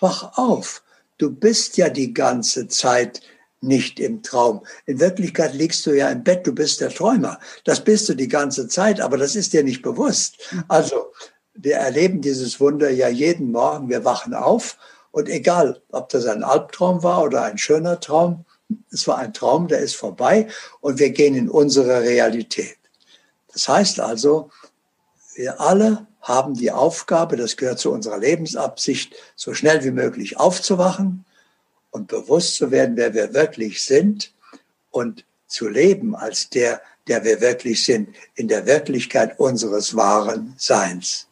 Wach auf. Du bist ja die ganze Zeit nicht im Traum. In Wirklichkeit liegst du ja im Bett, du bist der Träumer. Das bist du die ganze Zeit, aber das ist dir nicht bewusst. Also, wir erleben dieses Wunder ja jeden Morgen. Wir wachen auf und egal, ob das ein Albtraum war oder ein schöner Traum, es war ein Traum, der ist vorbei und wir gehen in unsere Realität. Das heißt also, wir alle haben die Aufgabe, das gehört zu unserer Lebensabsicht, so schnell wie möglich aufzuwachen und bewusst zu werden, wer wir wirklich sind und zu leben als der, der wir wirklich sind, in der Wirklichkeit unseres wahren Seins.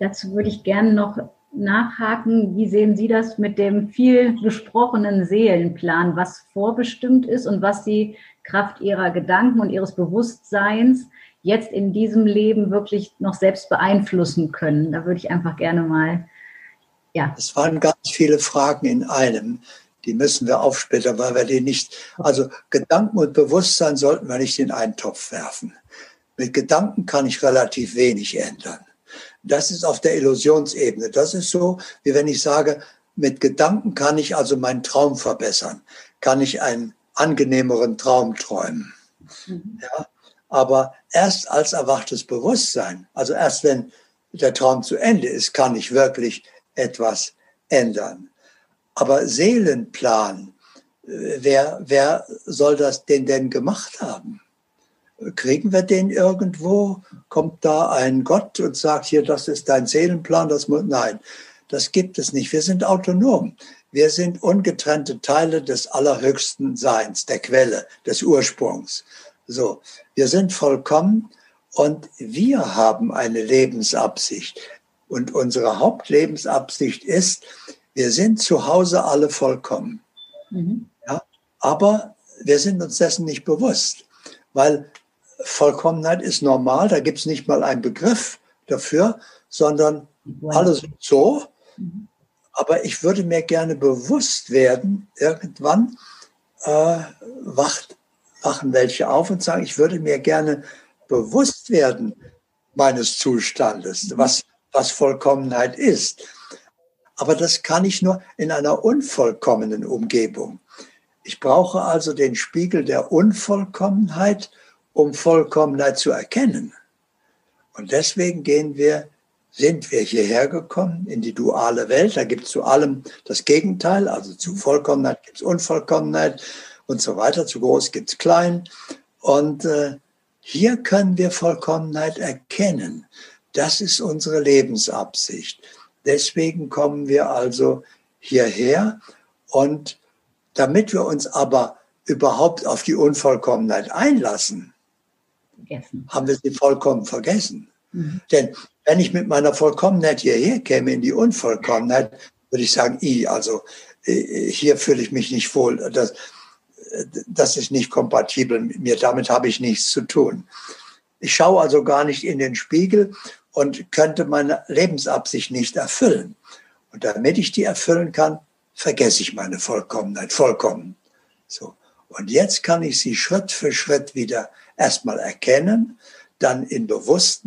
Dazu würde ich gerne noch nachhaken. Wie sehen Sie das mit dem viel besprochenen Seelenplan, was vorbestimmt ist und was Sie Kraft Ihrer Gedanken und Ihres Bewusstseins jetzt in diesem Leben wirklich noch selbst beeinflussen können? Da würde ich einfach gerne mal, ja. Es waren ganz viele Fragen in einem. Die müssen wir aufsplittern, weil wir die nicht, also Gedanken und Bewusstsein sollten wir nicht in einen Topf werfen. Mit Gedanken kann ich relativ wenig ändern. Das ist auf der Illusionsebene. Das ist so, wie wenn ich sage, mit Gedanken kann ich also meinen Traum verbessern, kann ich einen angenehmeren Traum träumen. Mhm. Ja, aber erst als erwachtes Bewusstsein, also erst wenn der Traum zu Ende ist, kann ich wirklich etwas ändern. Aber Seelenplan, äh, wer, wer soll das denn denn gemacht haben? Kriegen wir den irgendwo? Kommt da ein Gott und sagt hier, das ist dein Seelenplan? Das muss, nein, das gibt es nicht. Wir sind autonom. Wir sind ungetrennte Teile des allerhöchsten Seins, der Quelle, des Ursprungs. So, wir sind vollkommen und wir haben eine Lebensabsicht. Und unsere Hauptlebensabsicht ist, wir sind zu Hause alle vollkommen. Mhm. Ja, aber wir sind uns dessen nicht bewusst, weil Vollkommenheit ist normal, da gibt es nicht mal einen Begriff dafür, sondern wow. alle sind so. Aber ich würde mir gerne bewusst werden, irgendwann äh, wacht, wachen welche auf und sagen, ich würde mir gerne bewusst werden meines Zustandes, mhm. was, was Vollkommenheit ist. Aber das kann ich nur in einer unvollkommenen Umgebung. Ich brauche also den Spiegel der Unvollkommenheit, um Vollkommenheit zu erkennen. Und deswegen gehen wir, sind wir hierher gekommen in die duale Welt. Da gibt es zu allem das Gegenteil, also zu Vollkommenheit gibt es Unvollkommenheit und so weiter. Zu groß gibt es klein. Und äh, hier können wir Vollkommenheit erkennen. Das ist unsere Lebensabsicht. Deswegen kommen wir also hierher und damit wir uns aber überhaupt auf die Unvollkommenheit einlassen, vergessen. Haben wir sie vollkommen vergessen. Mhm. Denn wenn ich mit meiner Vollkommenheit hierher käme, in die Unvollkommenheit, würde ich sagen, i, also äh, hier fühle ich mich nicht wohl. Das, das ist nicht kompatibel mit mir. Damit habe ich nichts zu tun. Ich schaue also gar nicht in den Spiegel und könnte meine Lebensabsicht nicht erfüllen. Und damit ich die erfüllen kann, vergesse ich meine Vollkommenheit vollkommen. So. Und jetzt kann ich sie Schritt für Schritt wieder erstmal erkennen, dann in Bewusst,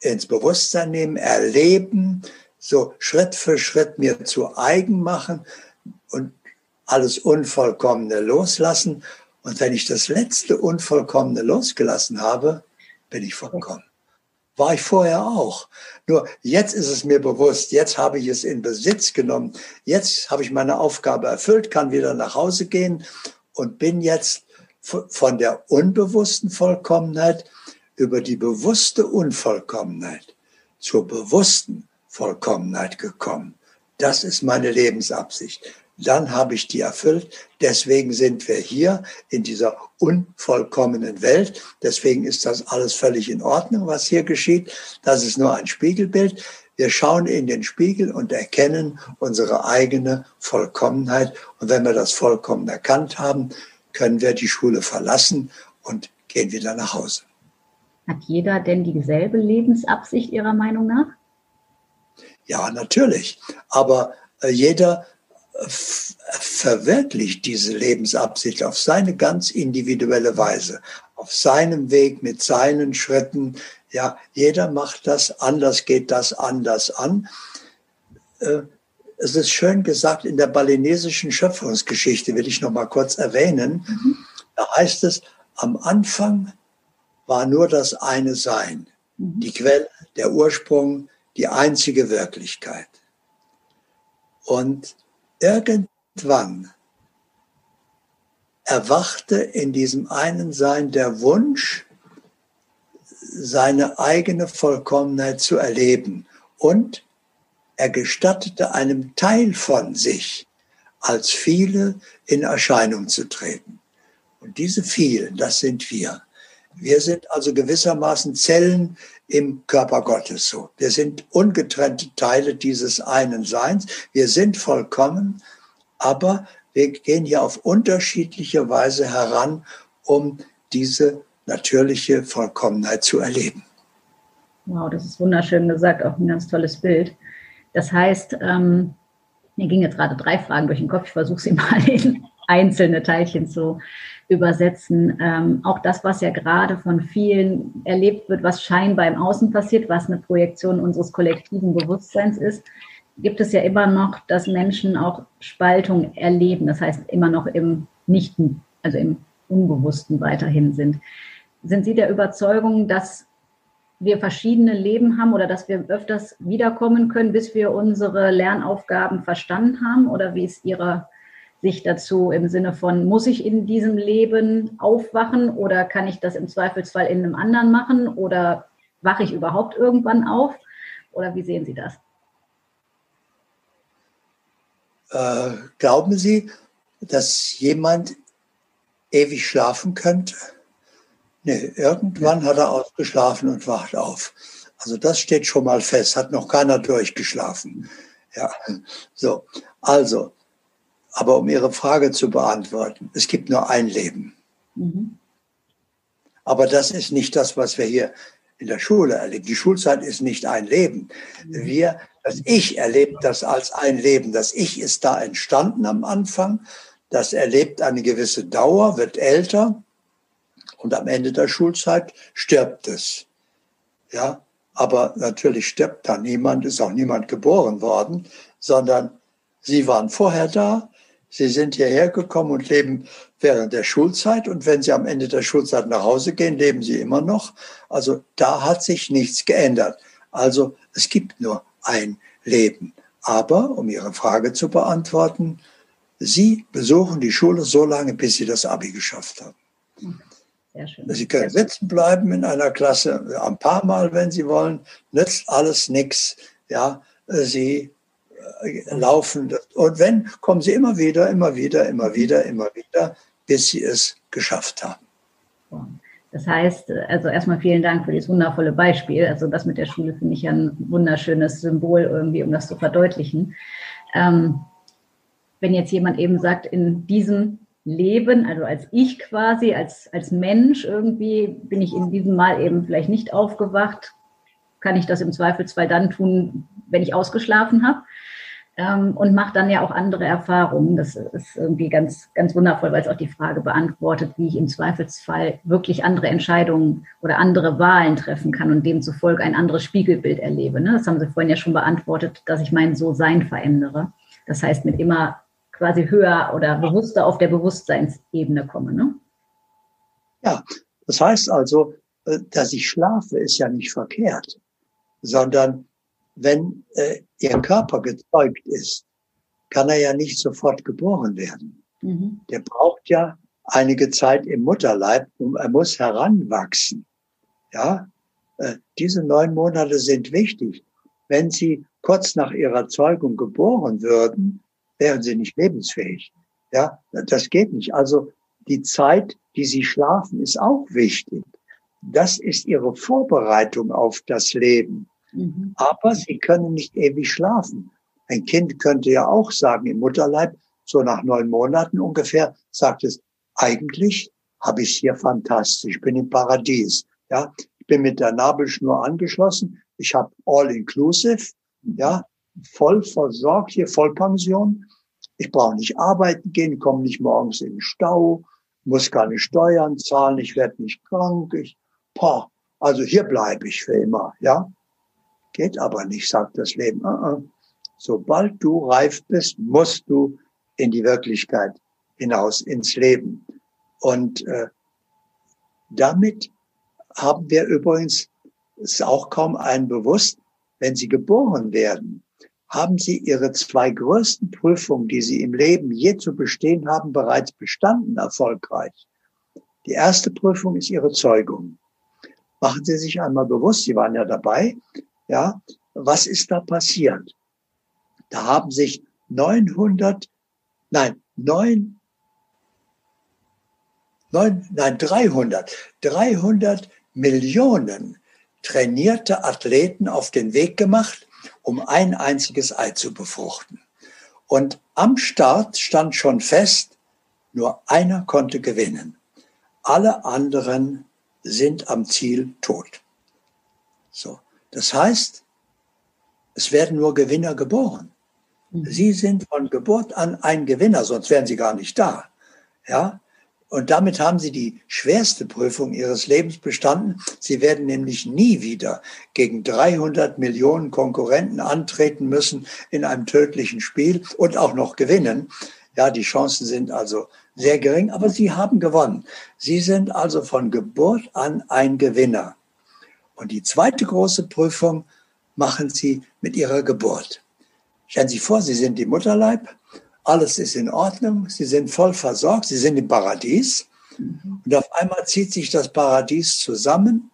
ins Bewusstsein nehmen, erleben, so Schritt für Schritt mir zu eigen machen und alles Unvollkommene loslassen. Und wenn ich das letzte Unvollkommene losgelassen habe, bin ich vollkommen. War ich vorher auch. Nur jetzt ist es mir bewusst, jetzt habe ich es in Besitz genommen, jetzt habe ich meine Aufgabe erfüllt, kann wieder nach Hause gehen und bin jetzt von der unbewussten Vollkommenheit über die bewusste Unvollkommenheit zur bewussten Vollkommenheit gekommen. Das ist meine Lebensabsicht. dann habe ich die erfüllt. Deswegen sind wir hier in dieser unvollkommenen Welt. Deswegen ist das alles völlig in Ordnung, was hier geschieht. Das ist nur ein Spiegelbild. Wir schauen in den Spiegel und erkennen unsere eigene Vollkommenheit. Und wenn wir das vollkommen erkannt haben, können wir die Schule verlassen und gehen wieder nach Hause. Hat jeder denn dieselbe Lebensabsicht Ihrer Meinung nach? Ja, natürlich. Aber äh, jeder verwirklicht diese Lebensabsicht auf seine ganz individuelle Weise, auf seinem Weg mit seinen Schritten. Ja, jeder macht das anders, geht das anders an. Es ist schön gesagt in der balinesischen Schöpfungsgeschichte, will ich noch mal kurz erwähnen. Mhm. Da heißt es, am Anfang war nur das eine Sein, mhm. die Quelle, der Ursprung, die einzige Wirklichkeit. Und irgendwann erwachte in diesem einen Sein der Wunsch, seine eigene Vollkommenheit zu erleben. Und er gestattete einem Teil von sich, als viele in Erscheinung zu treten. Und diese vielen, das sind wir. Wir sind also gewissermaßen Zellen im Körper Gottes so. Wir sind ungetrennte Teile dieses einen Seins. Wir sind vollkommen, aber wir gehen hier auf unterschiedliche Weise heran, um diese natürliche Vollkommenheit zu erleben. Wow, das ist wunderschön gesagt, auch ein ganz tolles Bild. Das heißt, ähm, mir gingen jetzt gerade drei Fragen durch den Kopf. Ich versuche sie mal in einzelne Teilchen zu übersetzen. Ähm, auch das, was ja gerade von vielen erlebt wird, was scheinbar im Außen passiert, was eine Projektion unseres kollektiven Bewusstseins ist, gibt es ja immer noch, dass Menschen auch Spaltung erleben. Das heißt, immer noch im Nichten, also im Unbewussten weiterhin sind. Sind Sie der Überzeugung, dass wir verschiedene Leben haben oder dass wir öfters wiederkommen können, bis wir unsere Lernaufgaben verstanden haben? Oder wie ist Ihre sich dazu im Sinne von, muss ich in diesem Leben aufwachen oder kann ich das im Zweifelsfall in einem anderen machen oder wache ich überhaupt irgendwann auf? Oder wie sehen Sie das? Äh, glauben Sie, dass jemand ewig schlafen könnte? Nee, irgendwann hat er ausgeschlafen und wacht auf. Also das steht schon mal fest, hat noch keiner durchgeschlafen. Ja, so. Also, aber um Ihre Frage zu beantworten, es gibt nur ein Leben. Mhm. Aber das ist nicht das, was wir hier in der Schule erleben. Die Schulzeit ist nicht ein Leben. Mhm. Wir, das Ich erlebt das als ein Leben. Das Ich ist da entstanden am Anfang. Das erlebt eine gewisse Dauer, wird älter und am Ende der Schulzeit stirbt es. Ja, aber natürlich stirbt da niemand, ist auch niemand geboren worden, sondern sie waren vorher da, Sie sind hierher gekommen und leben während der Schulzeit und wenn Sie am Ende der Schulzeit nach Hause gehen, leben Sie immer noch. Also da hat sich nichts geändert. Also es gibt nur ein Leben. Aber, um Ihre Frage zu beantworten, Sie besuchen die Schule so lange, bis Sie das Abi geschafft haben. Sie können sitzen bleiben in einer Klasse ein paar Mal, wenn Sie wollen, nützt alles nichts. Ja, Sie laufen. Und wenn, kommen sie immer wieder, immer wieder, immer wieder, immer wieder, bis sie es geschafft haben. Das heißt, also erstmal vielen Dank für dieses wundervolle Beispiel. Also das mit der Schule finde ich ja ein wunderschönes Symbol irgendwie, um das zu verdeutlichen. Ähm, wenn jetzt jemand eben sagt, in diesem Leben, also als ich quasi, als, als Mensch irgendwie, bin ich in diesem Mal eben vielleicht nicht aufgewacht, kann ich das im Zweifelsfall dann tun, wenn ich ausgeschlafen habe ähm, und macht dann ja auch andere Erfahrungen. Das ist irgendwie ganz, ganz wundervoll, weil es auch die Frage beantwortet, wie ich im Zweifelsfall wirklich andere Entscheidungen oder andere Wahlen treffen kann und demzufolge ein anderes Spiegelbild erlebe. Ne? Das haben Sie vorhin ja schon beantwortet, dass ich mein So-Sein verändere. Das heißt, mit immer quasi höher oder bewusster auf der Bewusstseinsebene komme. Ne? Ja, das heißt also, äh, dass ich schlafe, ist ja nicht verkehrt, sondern wenn äh, ihr Körper gezeugt ist, kann er ja nicht sofort geboren werden. Mhm. Der braucht ja einige Zeit im Mutterleib und er muss heranwachsen. Ja, äh, diese neun Monate sind wichtig. Wenn sie kurz nach ihrer Zeugung geboren würden, wären sie nicht lebensfähig. Ja, das geht nicht. Also die Zeit, die sie schlafen, ist auch wichtig. Das ist ihre Vorbereitung auf das Leben. Mhm. Aber sie können nicht ewig schlafen. Ein Kind könnte ja auch sagen, im Mutterleib, so nach neun Monaten ungefähr, sagt es, eigentlich habe ich es hier fantastisch, ich bin im Paradies. Ja, ich bin mit der Nabelschnur angeschlossen, ich habe all inclusive, ja, voll versorgt hier, Vollpension. Ich brauche nicht arbeiten gehen, komme nicht morgens in den Stau, muss keine Steuern zahlen, ich werde nicht krank. Ich, boah, also hier bleibe ich für immer, ja. Geht aber nicht, sagt das Leben. Uh -uh. Sobald du reif bist, musst du in die Wirklichkeit hinaus, ins Leben. Und äh, damit haben wir übrigens, ist auch kaum einen bewusst, wenn sie geboren werden, haben sie ihre zwei größten Prüfungen, die sie im Leben je zu bestehen haben, bereits bestanden, erfolgreich. Die erste Prüfung ist ihre Zeugung. Machen Sie sich einmal bewusst, Sie waren ja dabei, ja, was ist da passiert? Da haben sich 900, nein, 9, 9 nein, 300, 300 Millionen trainierte Athleten auf den Weg gemacht, um ein einziges Ei zu befruchten. Und am Start stand schon fest, nur einer konnte gewinnen. Alle anderen sind am Ziel tot. So. Das heißt, es werden nur Gewinner geboren. Mhm. Sie sind von Geburt an ein Gewinner, sonst wären sie gar nicht da. Ja? Und damit haben sie die schwerste Prüfung ihres Lebens bestanden. Sie werden nämlich nie wieder gegen 300 Millionen Konkurrenten antreten müssen in einem tödlichen Spiel und auch noch gewinnen. Ja, die Chancen sind also sehr gering, aber sie haben gewonnen. Sie sind also von Geburt an ein Gewinner. Und die zweite große Prüfung machen sie mit ihrer Geburt. Stellen Sie vor, Sie sind im Mutterleib alles ist in Ordnung, sie sind voll versorgt, sie sind im Paradies. Mhm. Und auf einmal zieht sich das Paradies zusammen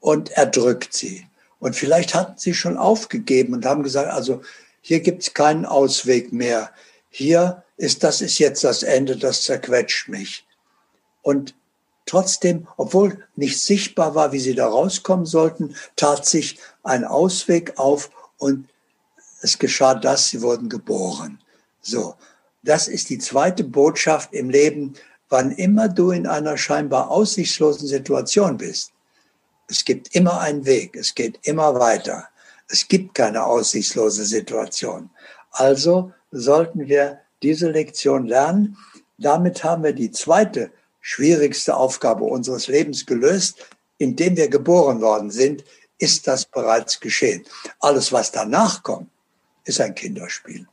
und erdrückt sie. Und vielleicht hatten sie schon aufgegeben und haben gesagt, also hier gibt es keinen Ausweg mehr. Hier ist, das ist jetzt das Ende, das zerquetscht mich. Und trotzdem, obwohl nicht sichtbar war, wie sie da rauskommen sollten, tat sich ein Ausweg auf und es geschah das, sie wurden geboren. So, das ist die zweite Botschaft im Leben, wann immer du in einer scheinbar aussichtslosen Situation bist. Es gibt immer einen Weg, es geht immer weiter. Es gibt keine aussichtslose Situation. Also sollten wir diese Lektion lernen. Damit haben wir die zweite schwierigste Aufgabe unseres Lebens gelöst. Indem wir geboren worden sind, ist das bereits geschehen. Alles, was danach kommt, ist ein Kinderspiel.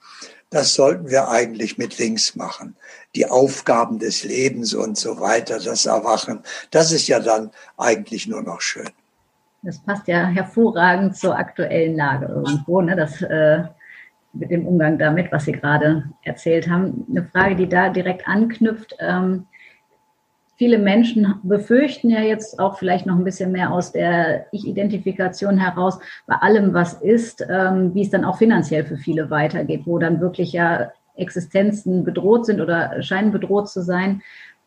Das sollten wir eigentlich mit links machen. Die Aufgaben des Lebens und so weiter, das Erwachen, das ist ja dann eigentlich nur noch schön. Das passt ja hervorragend zur aktuellen Lage irgendwo, ne? das, äh, mit dem Umgang damit, was Sie gerade erzählt haben. Eine Frage, die da direkt anknüpft. Ähm, viele Menschen befürchten ja jetzt auch vielleicht noch ein bisschen mehr aus der Ich-Identifikation heraus, bei allem, was ist, ähm, wie es dann auch finanziell für viele weitergeht, wo dann wirklich ja Existenzen bedroht sind oder scheinen bedroht zu sein,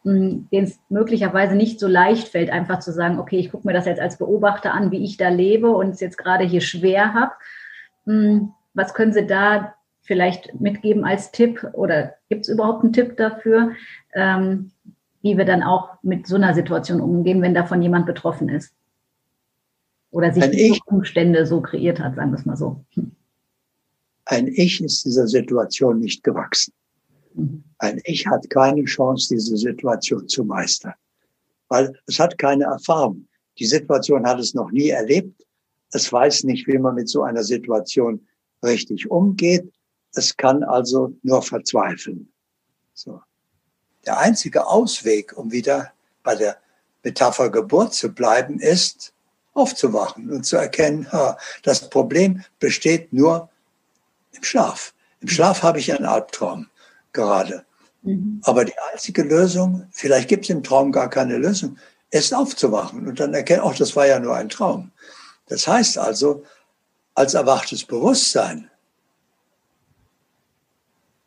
hm, denen es möglicherweise nicht so leicht fällt, einfach zu sagen, okay, ich gucke mir das jetzt als Beobachter an, wie ich da lebe und es jetzt gerade hier schwer habe. Hm, was können Sie da vielleicht mitgeben als Tipp oder gibt es überhaupt einen Tipp dafür? Wie wir dann auch mit so einer Situation umgehen, wenn davon jemand betroffen ist. Oder sich die Umstände so kreiert hat, sagen wir es mal so. Hm. Ein Ich ist dieser Situation nicht gewachsen. Mhm. Ein Ich hat keine Chance, diese Situation zu meistern, weil es hat keine Erfahrung. Die Situation hat es noch nie erlebt. Es weiß nicht, wie man mit so einer Situation richtig umgeht. Es kann also nur verzweifeln. So. Der einzige Ausweg, um wieder bei der Metapher Geburt zu bleiben, ist aufzuwachen und zu erkennen, das Problem besteht nur im Schlaf. Im Schlaf habe ich einen Albtraum gerade. Mhm. Aber die einzige Lösung, vielleicht gibt es im Traum gar keine Lösung, ist aufzuwachen und dann erkennen, ach, das war ja nur ein Traum. Das heißt also, als erwachtes Bewusstsein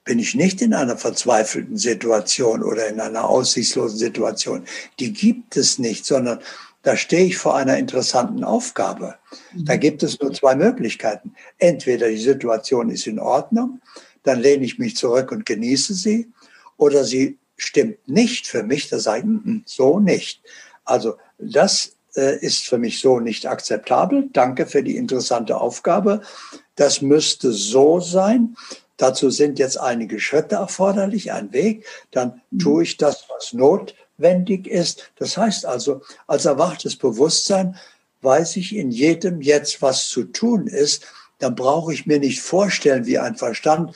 bin ich nicht in einer verzweifelten Situation oder in einer aussichtslosen Situation. Die gibt es nicht, sondern da stehe ich vor einer interessanten Aufgabe. Da mhm. gibt es nur zwei Möglichkeiten. Entweder die Situation ist in Ordnung, dann lehne ich mich zurück und genieße sie, oder sie stimmt nicht für mich, da sage ich, mm, mm, so nicht. Also das äh, ist für mich so nicht akzeptabel. Danke für die interessante Aufgabe. Das müsste so sein. Dazu sind jetzt einige Schritte erforderlich, ein Weg. Dann mhm. tue ich das, was notwendig ist. Das heißt also, als erwachtes Bewusstsein weiß ich in jedem jetzt, was zu tun ist. Dann brauche ich mir nicht vorstellen, wie ein Verstand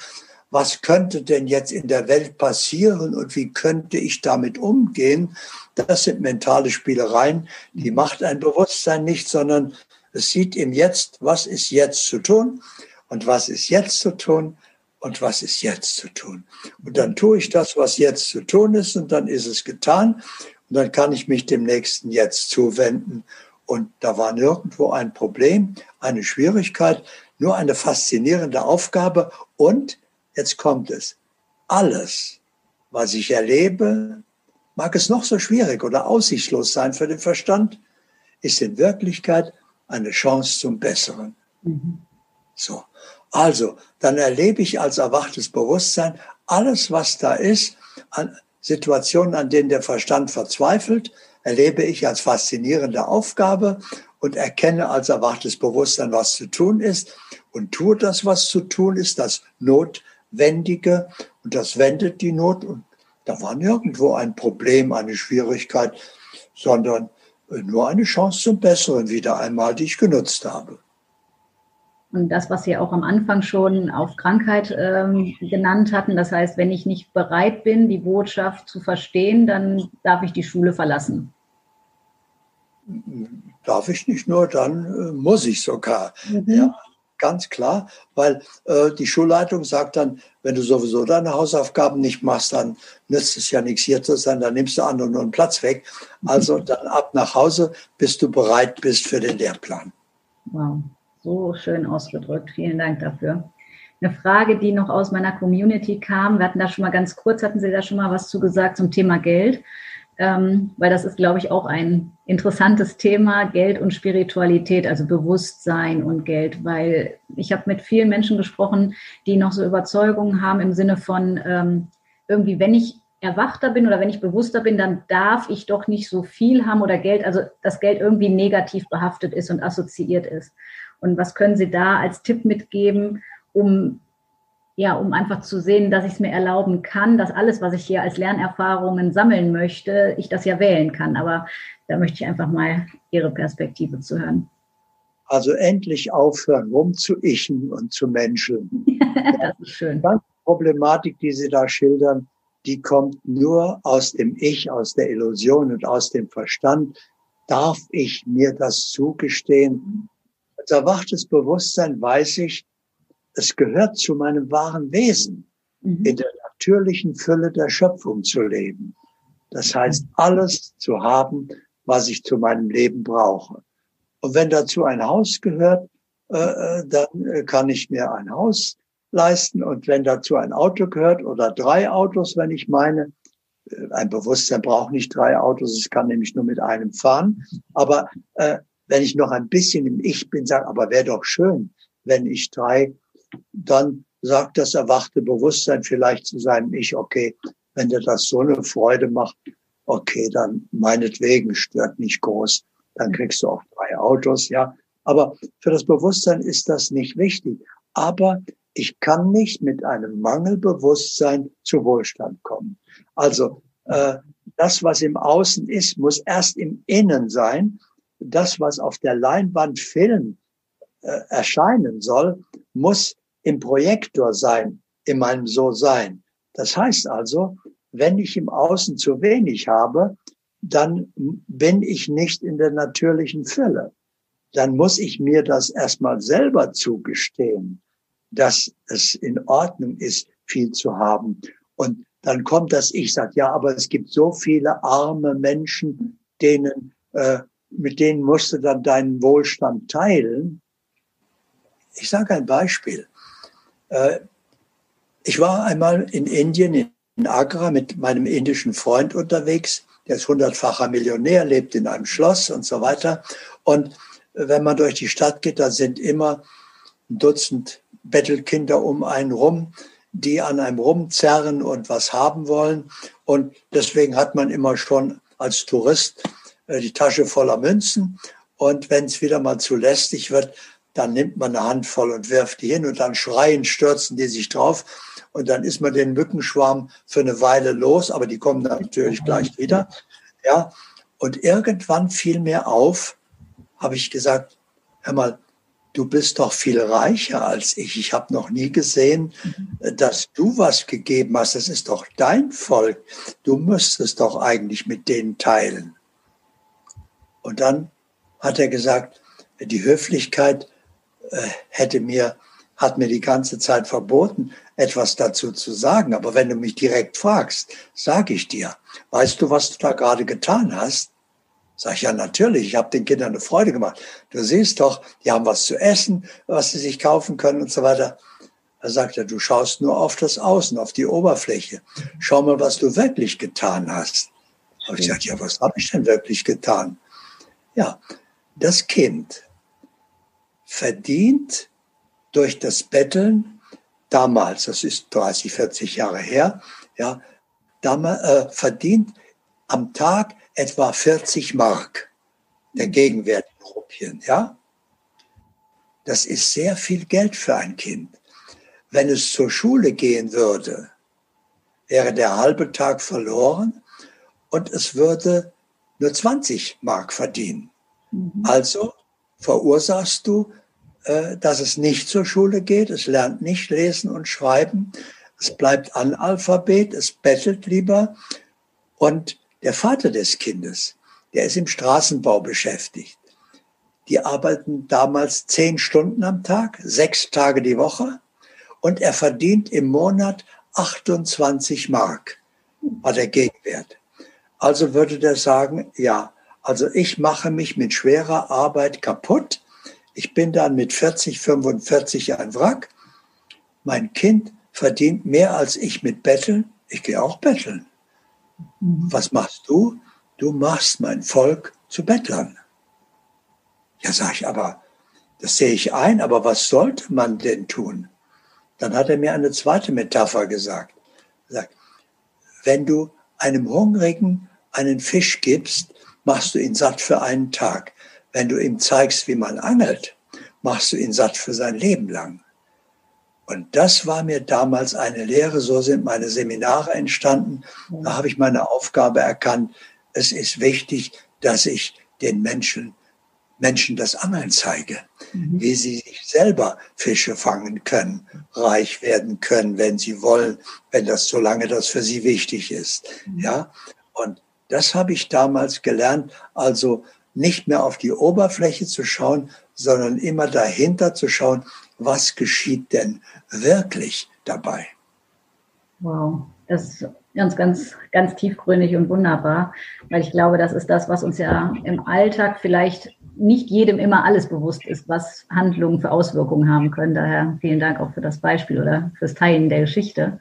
was könnte denn jetzt in der Welt passieren und wie könnte ich damit umgehen? Das sind mentale Spielereien, die mhm. macht ein Bewusstsein nicht, sondern es sieht im Jetzt, was ist jetzt zu tun und was ist jetzt zu tun und was ist jetzt zu tun. Und dann tue ich das, was jetzt zu tun ist und dann ist es getan und dann kann ich mich dem nächsten Jetzt zuwenden. Und da war nirgendwo ein Problem, eine Schwierigkeit, nur eine faszinierende Aufgabe und Jetzt kommt es. Alles, was ich erlebe, mag es noch so schwierig oder aussichtslos sein für den Verstand, ist in Wirklichkeit eine Chance zum Besseren. Mhm. So. Also, dann erlebe ich als erwachtes Bewusstsein alles, was da ist, an Situationen, an denen der Verstand verzweifelt, erlebe ich als faszinierende Aufgabe und erkenne als erwachtes Bewusstsein, was zu tun ist und tue das, was zu tun ist, das Not wendige und das wendet die Not und da war nirgendwo ein Problem, eine Schwierigkeit, sondern nur eine Chance zum Besseren wieder einmal, die ich genutzt habe. Und das, was Sie auch am Anfang schon auf Krankheit ähm, genannt hatten, das heißt, wenn ich nicht bereit bin, die Botschaft zu verstehen, dann darf ich die Schule verlassen. Darf ich nicht nur, dann äh, muss ich sogar. Mhm. Ja, ganz klar, weil äh, die Schulleitung sagt dann, wenn du sowieso deine Hausaufgaben nicht machst, dann nützt es ja nichts hier zu sein, dann nimmst du anderen nur einen Platz weg. Also dann ab nach Hause, bis du bereit bist für den Lehrplan. Wow, so schön ausgedrückt. Vielen Dank dafür. Eine Frage, die noch aus meiner Community kam, wir hatten da schon mal ganz kurz, hatten Sie da schon mal was zu gesagt zum Thema Geld ähm, weil das ist, glaube ich, auch ein interessantes Thema, Geld und Spiritualität, also Bewusstsein und Geld, weil ich habe mit vielen Menschen gesprochen, die noch so Überzeugungen haben im Sinne von ähm, irgendwie, wenn ich erwachter bin oder wenn ich bewusster bin, dann darf ich doch nicht so viel haben oder Geld, also das Geld irgendwie negativ behaftet ist und assoziiert ist. Und was können Sie da als Tipp mitgeben, um ja, um einfach zu sehen, dass ich es mir erlauben kann, dass alles, was ich hier als Lernerfahrungen sammeln möchte, ich das ja wählen kann. Aber da möchte ich einfach mal Ihre Perspektive zu hören. Also endlich aufhören, rumzuichen und zu menscheln. das ist schön. Die Problematik, die Sie da schildern, die kommt nur aus dem Ich, aus der Illusion und aus dem Verstand. Darf ich mir das zugestehen? Erwachtes Bewusstsein weiß ich, es gehört zu meinem wahren Wesen, mhm. in der natürlichen Fülle der Schöpfung zu leben. Das heißt, alles zu haben, was ich zu meinem Leben brauche. Und wenn dazu ein Haus gehört, äh, äh dann äh, kann ich mir ein Haus leisten. Und wenn dazu ein Auto gehört oder drei Autos, wenn ich meine, äh, ein Bewusstsein braucht nicht drei Autos, es kann nämlich nur mit einem fahren. Aber äh, wenn ich noch ein bisschen im Ich bin, sage, aber wäre doch schön, wenn ich drei dann sagt das erwachte Bewusstsein vielleicht zu seinem Ich, okay, wenn dir das so eine Freude macht, okay, dann meinetwegen stört nicht groß, dann kriegst du auch drei Autos, ja. Aber für das Bewusstsein ist das nicht wichtig. Aber ich kann nicht mit einem Mangelbewusstsein zu Wohlstand kommen. Also äh, das, was im Außen ist, muss erst im Innen sein. Das, was auf der Leinwand Film äh, erscheinen soll, muss im Projektor sein, in meinem So-Sein. Das heißt also, wenn ich im Außen zu wenig habe, dann bin ich nicht in der natürlichen Fülle. Dann muss ich mir das erstmal selber zugestehen, dass es in Ordnung ist, viel zu haben. Und dann kommt das Ich, sagt, ja, aber es gibt so viele arme Menschen, denen, äh, mit denen musst du dann deinen Wohlstand teilen. Ich sage ein Beispiel. Äh, ich war einmal in Indien, in Agra, mit meinem indischen Freund unterwegs. Der ist hundertfacher Millionär, lebt in einem Schloss und so weiter. Und wenn man durch die Stadt geht, da sind immer ein Dutzend Bettelkinder um einen rum, die an einem rumzerren und was haben wollen. Und deswegen hat man immer schon als Tourist die Tasche voller Münzen. Und wenn es wieder mal zu lästig wird, dann nimmt man eine Handvoll und wirft die hin und dann schreien, stürzen die sich drauf. Und dann ist man den Mückenschwarm für eine Weile los, aber die kommen natürlich gleich wieder. Ja. Und irgendwann fiel mir auf, habe ich gesagt, hör mal, du bist doch viel reicher als ich. Ich habe noch nie gesehen, dass du was gegeben hast. Das ist doch dein Volk. Du müsstest doch eigentlich mit denen teilen. Und dann hat er gesagt, die Höflichkeit äh, hätte mir, hat mir die ganze Zeit verboten, etwas dazu zu sagen. Aber wenn du mich direkt fragst, sage ich dir, weißt du, was du da gerade getan hast? Sag ich, ja, natürlich, ich habe den Kindern eine Freude gemacht. Du siehst doch, die haben was zu essen, was sie sich kaufen können und so weiter. Da sagt er, du schaust nur auf das Außen, auf die Oberfläche. Schau mal, was du wirklich getan hast. Habe ich gesagt, ja, was habe ich denn wirklich getan? Ja, das Kind verdient durch das Betteln damals, das ist 30, 40 Jahre her, ja, damals, äh, verdient am Tag etwa 40 Mark der gegenwärtigen Rupien, ja? Das ist sehr viel Geld für ein Kind. Wenn es zur Schule gehen würde, wäre der halbe Tag verloren und es würde nur 20 Mark verdienen. Mhm. Also verursachst du, äh, dass es nicht zur Schule geht, es lernt nicht lesen und schreiben, es bleibt Analphabet, es bettelt lieber und der Vater des Kindes, der ist im Straßenbau beschäftigt. Die arbeiten damals zehn Stunden am Tag, sechs Tage die Woche und er verdient im Monat 28 Mark, war der Gegenwert. Also würde der sagen, ja, also ich mache mich mit schwerer Arbeit kaputt. Ich bin dann mit 40, 45 ein Wrack. Mein Kind verdient mehr als ich mit Betteln. Ich gehe auch betteln. Was machst du? Du machst mein Volk zu Bettlern. Ja, sag ich, aber das sehe ich ein, aber was sollte man denn tun? Dann hat er mir eine zweite Metapher gesagt. Er sagt, wenn du einem Hungrigen einen Fisch gibst, machst du ihn satt für einen Tag. Wenn du ihm zeigst, wie man angelt, machst du ihn satt für sein Leben lang. Und das war mir damals eine Lehre, so sind meine Seminare entstanden. Da habe ich meine Aufgabe erkannt. Es ist wichtig, dass ich den Menschen, Menschen das Angeln zeige, mhm. wie sie sich selber Fische fangen können, reich werden können, wenn sie wollen, wenn das, solange das für sie wichtig ist. Mhm. Ja. Und das habe ich damals gelernt. Also nicht mehr auf die Oberfläche zu schauen, sondern immer dahinter zu schauen, was geschieht denn wirklich dabei? Wow, das ist ganz, ganz, ganz tiefgründig und wunderbar, weil ich glaube, das ist das, was uns ja im Alltag vielleicht nicht jedem immer alles bewusst ist, was Handlungen für Auswirkungen haben können. Daher vielen Dank auch für das Beispiel oder fürs Teilen der Geschichte.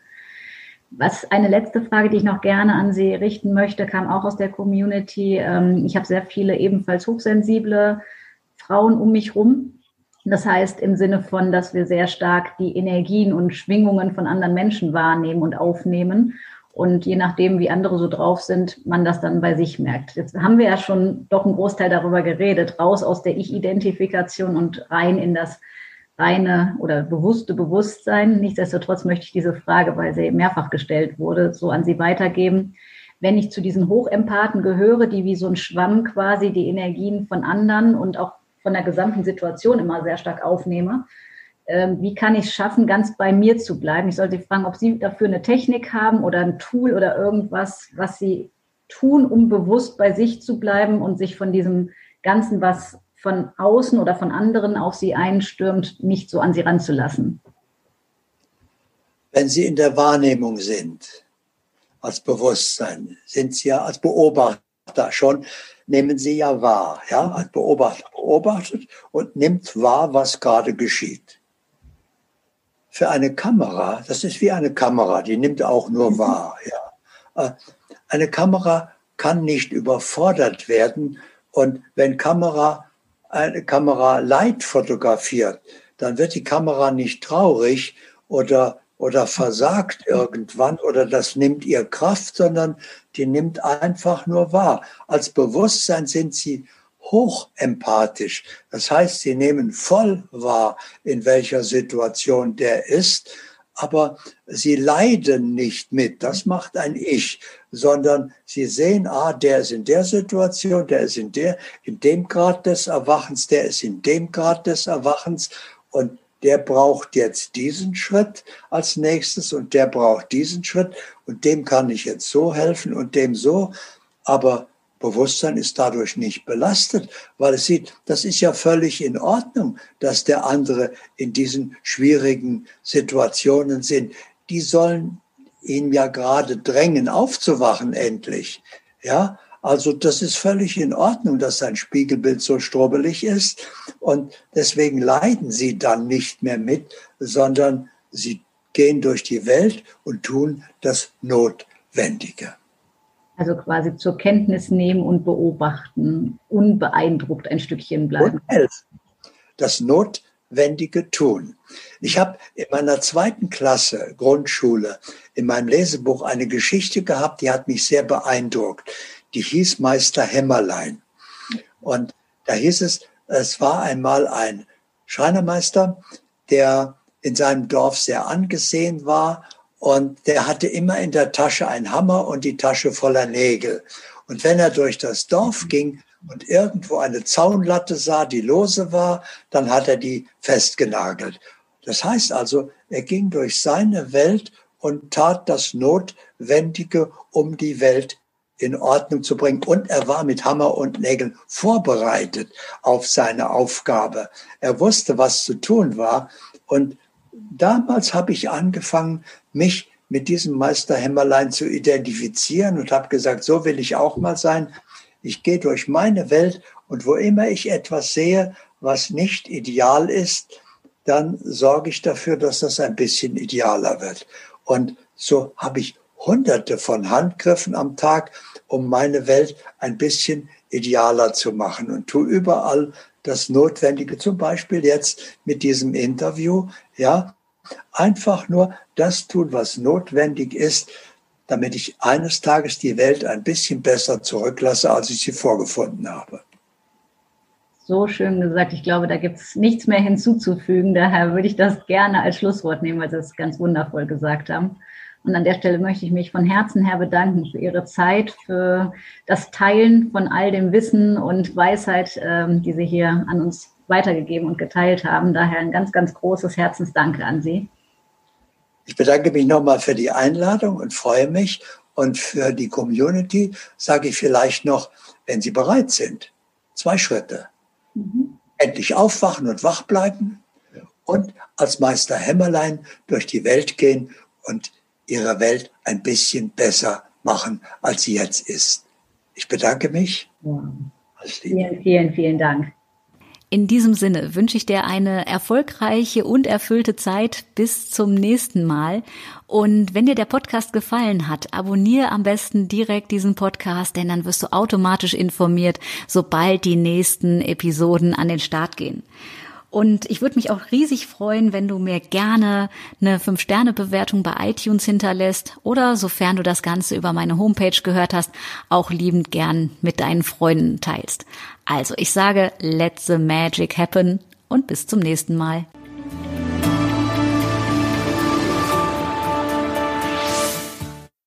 Was eine letzte Frage, die ich noch gerne an Sie richten möchte, kam auch aus der Community. Ähm, ich habe sehr viele ebenfalls hochsensible Frauen um mich rum, das heißt im Sinne von, dass wir sehr stark die Energien und Schwingungen von anderen Menschen wahrnehmen und aufnehmen. Und je nachdem, wie andere so drauf sind, man das dann bei sich merkt. Jetzt haben wir ja schon doch einen Großteil darüber geredet, raus aus der Ich-Identifikation und rein in das reine oder bewusste Bewusstsein. Nichtsdestotrotz möchte ich diese Frage, weil sie mehrfach gestellt wurde, so an Sie weitergeben. Wenn ich zu diesen Hochempathen gehöre, die wie so ein Schwamm quasi die Energien von anderen und auch von der gesamten Situation immer sehr stark aufnehme. Ähm, wie kann ich es schaffen, ganz bei mir zu bleiben? Ich sollte Sie fragen, ob Sie dafür eine Technik haben oder ein Tool oder irgendwas, was Sie tun, um bewusst bei sich zu bleiben und sich von diesem Ganzen, was von außen oder von anderen auf Sie einstürmt, nicht so an Sie ranzulassen. Wenn Sie in der Wahrnehmung sind, als Bewusstsein, sind Sie ja als Beobachter schon nehmen Sie ja wahr, ja, als Beobachter beobachtet und nimmt wahr, was gerade geschieht. für eine Kamera, das ist wie eine Kamera, die nimmt auch nur mhm. wahr. Ja. Äh, eine Kamera kann nicht überfordert werden und wenn Kamera eine Kamera Light fotografiert, dann wird die Kamera nicht traurig oder oder versagt irgendwann oder das nimmt ihr Kraft, sondern die nimmt einfach nur wahr. Als Bewusstsein sind sie hochempathisch. Das heißt, sie nehmen voll wahr, in welcher Situation der ist, aber sie leiden nicht mit. Das macht ein Ich, sondern sie sehen, ah, der ist in der Situation, der ist in der, in dem Grad des Erwachens, der ist in dem Grad des Erwachens und der braucht jetzt diesen Schritt als nächstes und der braucht diesen Schritt und dem kann ich jetzt so helfen und dem so. Aber Bewusstsein ist dadurch nicht belastet, weil es sieht, das ist ja völlig in Ordnung, dass der andere in diesen schwierigen Situationen sind. Die sollen ihn ja gerade drängen, aufzuwachen endlich. Ja, also das ist völlig in Ordnung, dass sein Spiegelbild so strubbelig ist. Und deswegen leiden sie dann nicht mehr mit, sondern sie gehen durch die Welt und tun das Notwendige. Also quasi zur Kenntnis nehmen und beobachten, unbeeindruckt ein Stückchen bleiben. Und. Das Notwendige tun. Ich habe in meiner zweiten Klasse Grundschule in meinem Lesebuch eine Geschichte gehabt, die hat mich sehr beeindruckt die hieß Meister Hämmerlein. Und da hieß es, es war einmal ein Schreinermeister, der in seinem Dorf sehr angesehen war und der hatte immer in der Tasche einen Hammer und die Tasche voller Nägel. Und wenn er durch das Dorf ging und irgendwo eine Zaunlatte sah, die lose war, dann hat er die festgenagelt. Das heißt also, er ging durch seine Welt und tat das Notwendige, um die Welt in Ordnung zu bringen. Und er war mit Hammer und Nägeln vorbereitet auf seine Aufgabe. Er wusste, was zu tun war. Und damals habe ich angefangen, mich mit diesem Meister Hämmerlein zu identifizieren und habe gesagt, so will ich auch mal sein. Ich gehe durch meine Welt und wo immer ich etwas sehe, was nicht ideal ist, dann sorge ich dafür, dass das ein bisschen idealer wird. Und so habe ich hunderte von Handgriffen am Tag, um meine Welt ein bisschen idealer zu machen und tu überall das Notwendige, zum Beispiel jetzt mit diesem Interview, ja, einfach nur das tun, was notwendig ist, damit ich eines Tages die Welt ein bisschen besser zurücklasse, als ich sie vorgefunden habe. So schön gesagt. Ich glaube, da gibt es nichts mehr hinzuzufügen. Daher würde ich das gerne als Schlusswort nehmen, weil Sie es ganz wundervoll gesagt haben. Und an der Stelle möchte ich mich von Herzen her bedanken für Ihre Zeit, für das Teilen von all dem Wissen und Weisheit, ähm, die Sie hier an uns weitergegeben und geteilt haben. Daher ein ganz, ganz großes Herzensdanke an Sie. Ich bedanke mich nochmal für die Einladung und freue mich. Und für die Community sage ich vielleicht noch, wenn Sie bereit sind, zwei Schritte. Mhm. Endlich aufwachen und wach bleiben und als Meister Hämmerlein durch die Welt gehen und ihre Welt ein bisschen besser machen, als sie jetzt ist. Ich bedanke mich. Ja. Vielen, vielen, vielen Dank. In diesem Sinne wünsche ich dir eine erfolgreiche und erfüllte Zeit bis zum nächsten Mal. Und wenn dir der Podcast gefallen hat, abonniere am besten direkt diesen Podcast, denn dann wirst du automatisch informiert, sobald die nächsten Episoden an den Start gehen. Und ich würde mich auch riesig freuen, wenn du mir gerne eine 5-Sterne-Bewertung bei iTunes hinterlässt oder sofern du das Ganze über meine Homepage gehört hast, auch liebend gern mit deinen Freunden teilst. Also ich sage, let the magic happen und bis zum nächsten Mal.